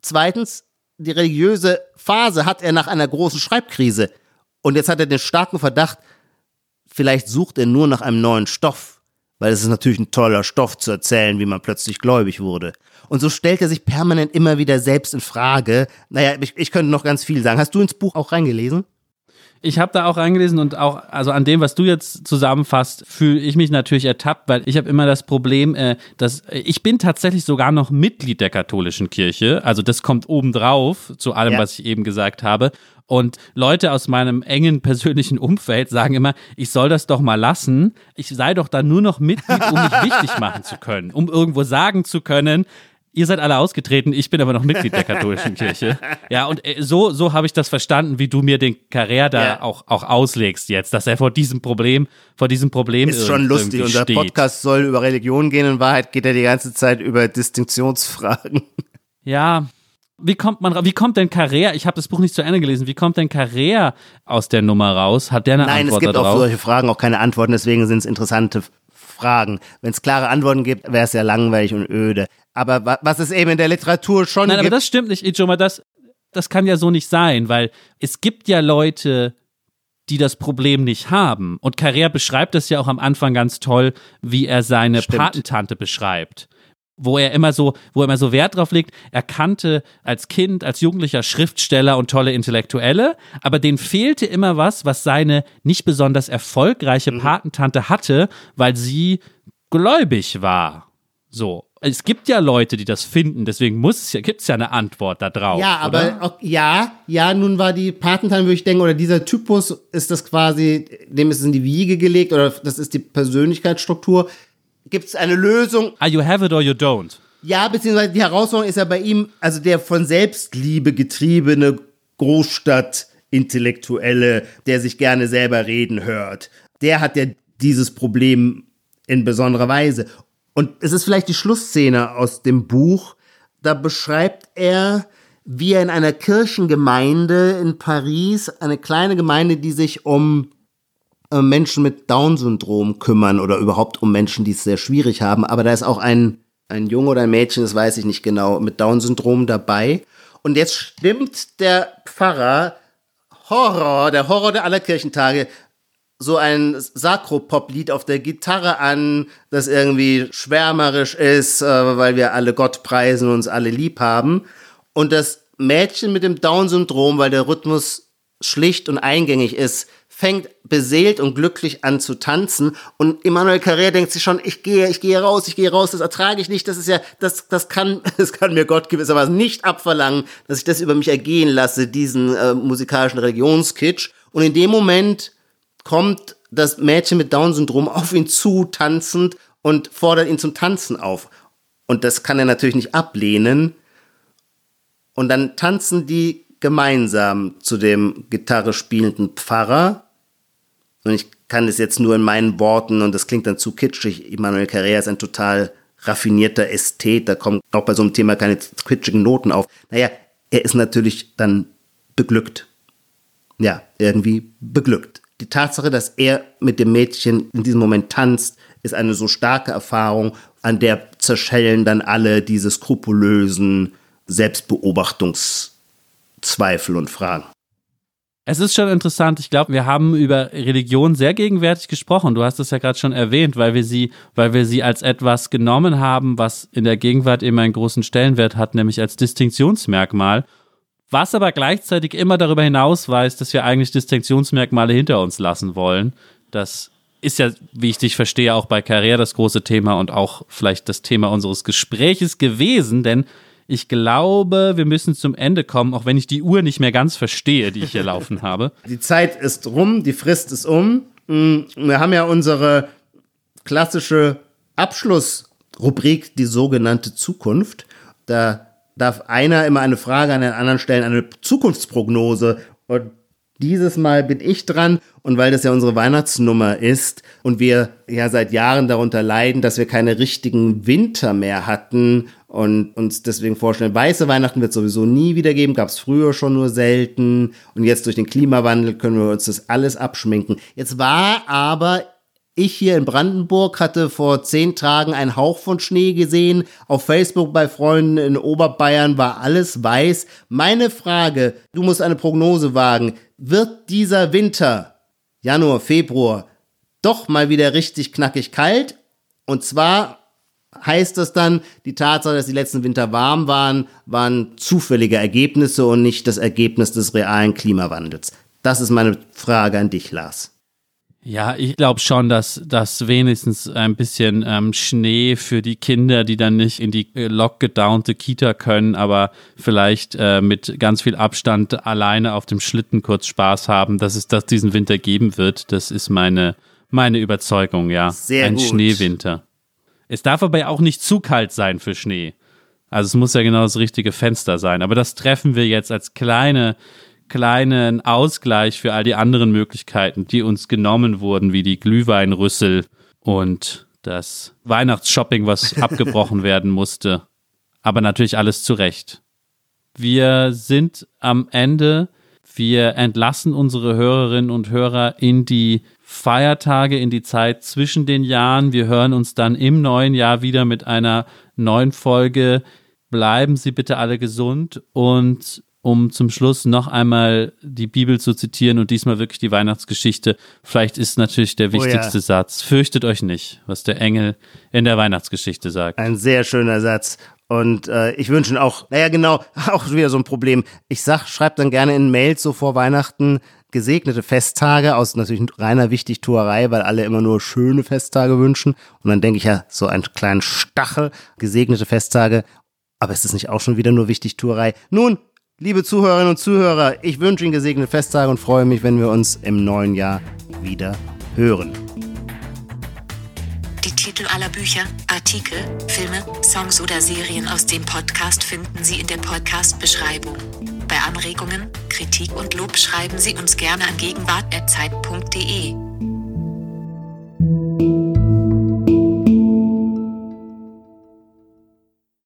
zweitens die religiöse Phase hat er nach einer großen Schreibkrise. Und jetzt hat er den starken Verdacht, vielleicht sucht er nur nach einem neuen Stoff. Weil es ist natürlich ein toller Stoff zu erzählen, wie man plötzlich gläubig wurde. Und so stellt er sich permanent immer wieder selbst in Frage. Naja, ich, ich könnte noch ganz viel sagen. Hast du ins Buch auch reingelesen? Ich habe da auch reingelesen und auch, also an dem, was du jetzt zusammenfasst, fühle ich mich natürlich ertappt, weil ich habe immer das Problem, äh, dass äh, ich bin tatsächlich sogar noch Mitglied der katholischen Kirche. Also das kommt obendrauf zu allem, ja. was ich eben gesagt habe. Und Leute aus meinem engen persönlichen Umfeld sagen immer, ich soll das doch mal lassen. Ich sei doch da nur noch Mitglied, um mich <laughs> wichtig machen zu können, um irgendwo sagen zu können, Ihr seid alle ausgetreten, ich bin aber noch Mitglied der katholischen <laughs> Kirche. Ja, und äh, so, so habe ich das verstanden, wie du mir den Carrère da ja. auch, auch auslegst jetzt, dass er vor diesem Problem, vor diesem Problem ist schon lustig. Unser steht. Podcast soll über Religion gehen, in Wahrheit geht er die ganze Zeit über Distinktionsfragen. <laughs> Ja, wie kommt man, wie kommt denn Carrère, ich habe das Buch nicht zu Ende gelesen, wie kommt denn Carrère aus der Nummer raus? Hat der eine Nein, Antwort Nein, es gibt auf solche Fragen auch keine Antworten, deswegen sind es interessante Fragen. Wenn es klare Antworten gibt, wäre es ja langweilig und öde. Aber was es eben in der Literatur schon Nein, gibt. aber das stimmt nicht, Ijoma, das, das kann ja so nicht sein, weil es gibt ja Leute, die das Problem nicht haben. Und Carrère beschreibt das ja auch am Anfang ganz toll, wie er seine Stimmt. Patentante beschreibt. Wo er immer so, wo er immer so Wert drauf legt, er kannte als Kind, als Jugendlicher Schriftsteller und tolle Intellektuelle, aber denen fehlte immer was, was seine nicht besonders erfolgreiche mhm. Patentante hatte, weil sie gläubig war. So es gibt ja Leute, die das finden, deswegen muss es ja, gibt es ja eine Antwort da drauf. Ja, aber auch, ja, ja, nun war die Patentante, würde ich denken, oder dieser Typus ist das quasi, dem ist es in die Wiege gelegt, oder das ist die Persönlichkeitsstruktur. Gibt es eine Lösung? Ah, you have it or you don't. Ja, beziehungsweise die Herausforderung ist ja bei ihm, also der von Selbstliebe getriebene Großstadt-Intellektuelle, der sich gerne selber reden hört, der hat ja dieses Problem in besonderer Weise. Und es ist vielleicht die Schlussszene aus dem Buch. Da beschreibt er, wie er in einer Kirchengemeinde in Paris, eine kleine Gemeinde, die sich um äh, Menschen mit Down-Syndrom kümmern oder überhaupt um Menschen, die es sehr schwierig haben. Aber da ist auch ein, ein Junge oder ein Mädchen, das weiß ich nicht genau, mit Down-Syndrom dabei. Und jetzt stimmt der Pfarrer Horror, der Horror der aller Kirchentage, so ein Sakropop-Lied auf der Gitarre an, das irgendwie schwärmerisch ist, äh, weil wir alle Gott preisen und uns alle lieb haben. Und das Mädchen mit dem Down-Syndrom, weil der Rhythmus schlicht und eingängig ist, fängt beseelt und glücklich an zu tanzen und Emmanuel Carrère denkt sich schon, ich gehe, ich gehe raus, ich gehe raus, das ertrage ich nicht, das ist ja, das, das kann, <laughs> das kann mir Gott gewissermaßen nicht abverlangen, dass ich das über mich ergehen lasse, diesen äh, musikalischen Religionskitsch. Und in dem Moment kommt das Mädchen mit Down-Syndrom auf ihn zu, tanzend, und fordert ihn zum Tanzen auf. Und das kann er natürlich nicht ablehnen. Und dann tanzen die gemeinsam zu dem Gitarre spielenden Pfarrer. Und ich kann es jetzt nur in meinen Worten, und das klingt dann zu kitschig, Immanuel Carrère ist ein total raffinierter Ästhet, da kommen auch bei so einem Thema keine quitschigen Noten auf. Naja, er ist natürlich dann beglückt. Ja, irgendwie beglückt die Tatsache, dass er mit dem Mädchen in diesem Moment tanzt, ist eine so starke Erfahrung, an der zerschellen dann alle diese skrupulösen Selbstbeobachtungszweifel und Fragen. Es ist schon interessant. Ich glaube, wir haben über Religion sehr gegenwärtig gesprochen. Du hast es ja gerade schon erwähnt, weil wir sie, weil wir sie als etwas genommen haben, was in der Gegenwart eben einen großen Stellenwert hat, nämlich als Distinktionsmerkmal was aber gleichzeitig immer darüber hinausweist, dass wir eigentlich Distinktionsmerkmale hinter uns lassen wollen. Das ist ja, wie ich dich verstehe, auch bei Karriere das große Thema und auch vielleicht das Thema unseres Gespräches gewesen, denn ich glaube, wir müssen zum Ende kommen, auch wenn ich die Uhr nicht mehr ganz verstehe, die ich hier laufen <laughs> habe. Die Zeit ist rum, die Frist ist um. Mm, wir haben ja unsere klassische Abschlussrubrik, die sogenannte Zukunft. Da darf einer immer eine Frage an den anderen stellen, eine Zukunftsprognose. Und dieses Mal bin ich dran. Und weil das ja unsere Weihnachtsnummer ist und wir ja seit Jahren darunter leiden, dass wir keine richtigen Winter mehr hatten und uns deswegen vorstellen, weiße Weihnachten wird sowieso nie wieder geben, gab es früher schon nur selten und jetzt durch den Klimawandel können wir uns das alles abschminken. Jetzt war aber ich hier in Brandenburg hatte vor zehn Tagen einen Hauch von Schnee gesehen. Auf Facebook bei Freunden in Oberbayern war alles weiß. Meine Frage, du musst eine Prognose wagen. Wird dieser Winter, Januar, Februar, doch mal wieder richtig knackig kalt? Und zwar heißt das dann, die Tatsache, dass die letzten Winter warm waren, waren zufällige Ergebnisse und nicht das Ergebnis des realen Klimawandels. Das ist meine Frage an dich, Lars. Ja, ich glaube schon, dass, dass wenigstens ein bisschen ähm, Schnee für die Kinder, die dann nicht in die äh, lockgedownte Kita können, aber vielleicht äh, mit ganz viel Abstand alleine auf dem Schlitten kurz Spaß haben, dass es das diesen Winter geben wird. Das ist meine, meine Überzeugung, ja. Sehr ein gut. Schneewinter. Es darf aber auch nicht zu kalt sein für Schnee. Also es muss ja genau das richtige Fenster sein. Aber das treffen wir jetzt als kleine kleinen Ausgleich für all die anderen Möglichkeiten, die uns genommen wurden, wie die Glühweinrüssel und das Weihnachtsshopping, was <laughs> abgebrochen werden musste. Aber natürlich alles zu Recht. Wir sind am Ende. Wir entlassen unsere Hörerinnen und Hörer in die Feiertage, in die Zeit zwischen den Jahren. Wir hören uns dann im neuen Jahr wieder mit einer neuen Folge. Bleiben Sie bitte alle gesund und um zum Schluss noch einmal die Bibel zu zitieren und diesmal wirklich die Weihnachtsgeschichte. Vielleicht ist natürlich der wichtigste oh ja. Satz. Fürchtet euch nicht, was der Engel in der Weihnachtsgeschichte sagt. Ein sehr schöner Satz. Und äh, ich wünsche auch, naja, genau, <laughs> auch wieder so ein Problem. Ich sag, schreibt dann gerne in Mails so vor Weihnachten gesegnete Festtage aus natürlich reiner Wichtigtuerei, weil alle immer nur schöne Festtage wünschen. Und dann denke ich ja, so einen kleinen Stachel, gesegnete Festtage. Aber ist das nicht auch schon wieder nur Wichtigtuerei? Nun, Liebe Zuhörerinnen und Zuhörer, ich wünsche Ihnen gesegnete Festtage und freue mich, wenn wir uns im neuen Jahr wieder hören. Die Titel aller Bücher, Artikel, Filme, Songs oder Serien aus dem Podcast finden Sie in der Podcast-Beschreibung. Bei Anregungen, Kritik und Lob schreiben Sie uns gerne an gegenwart.zeit.de.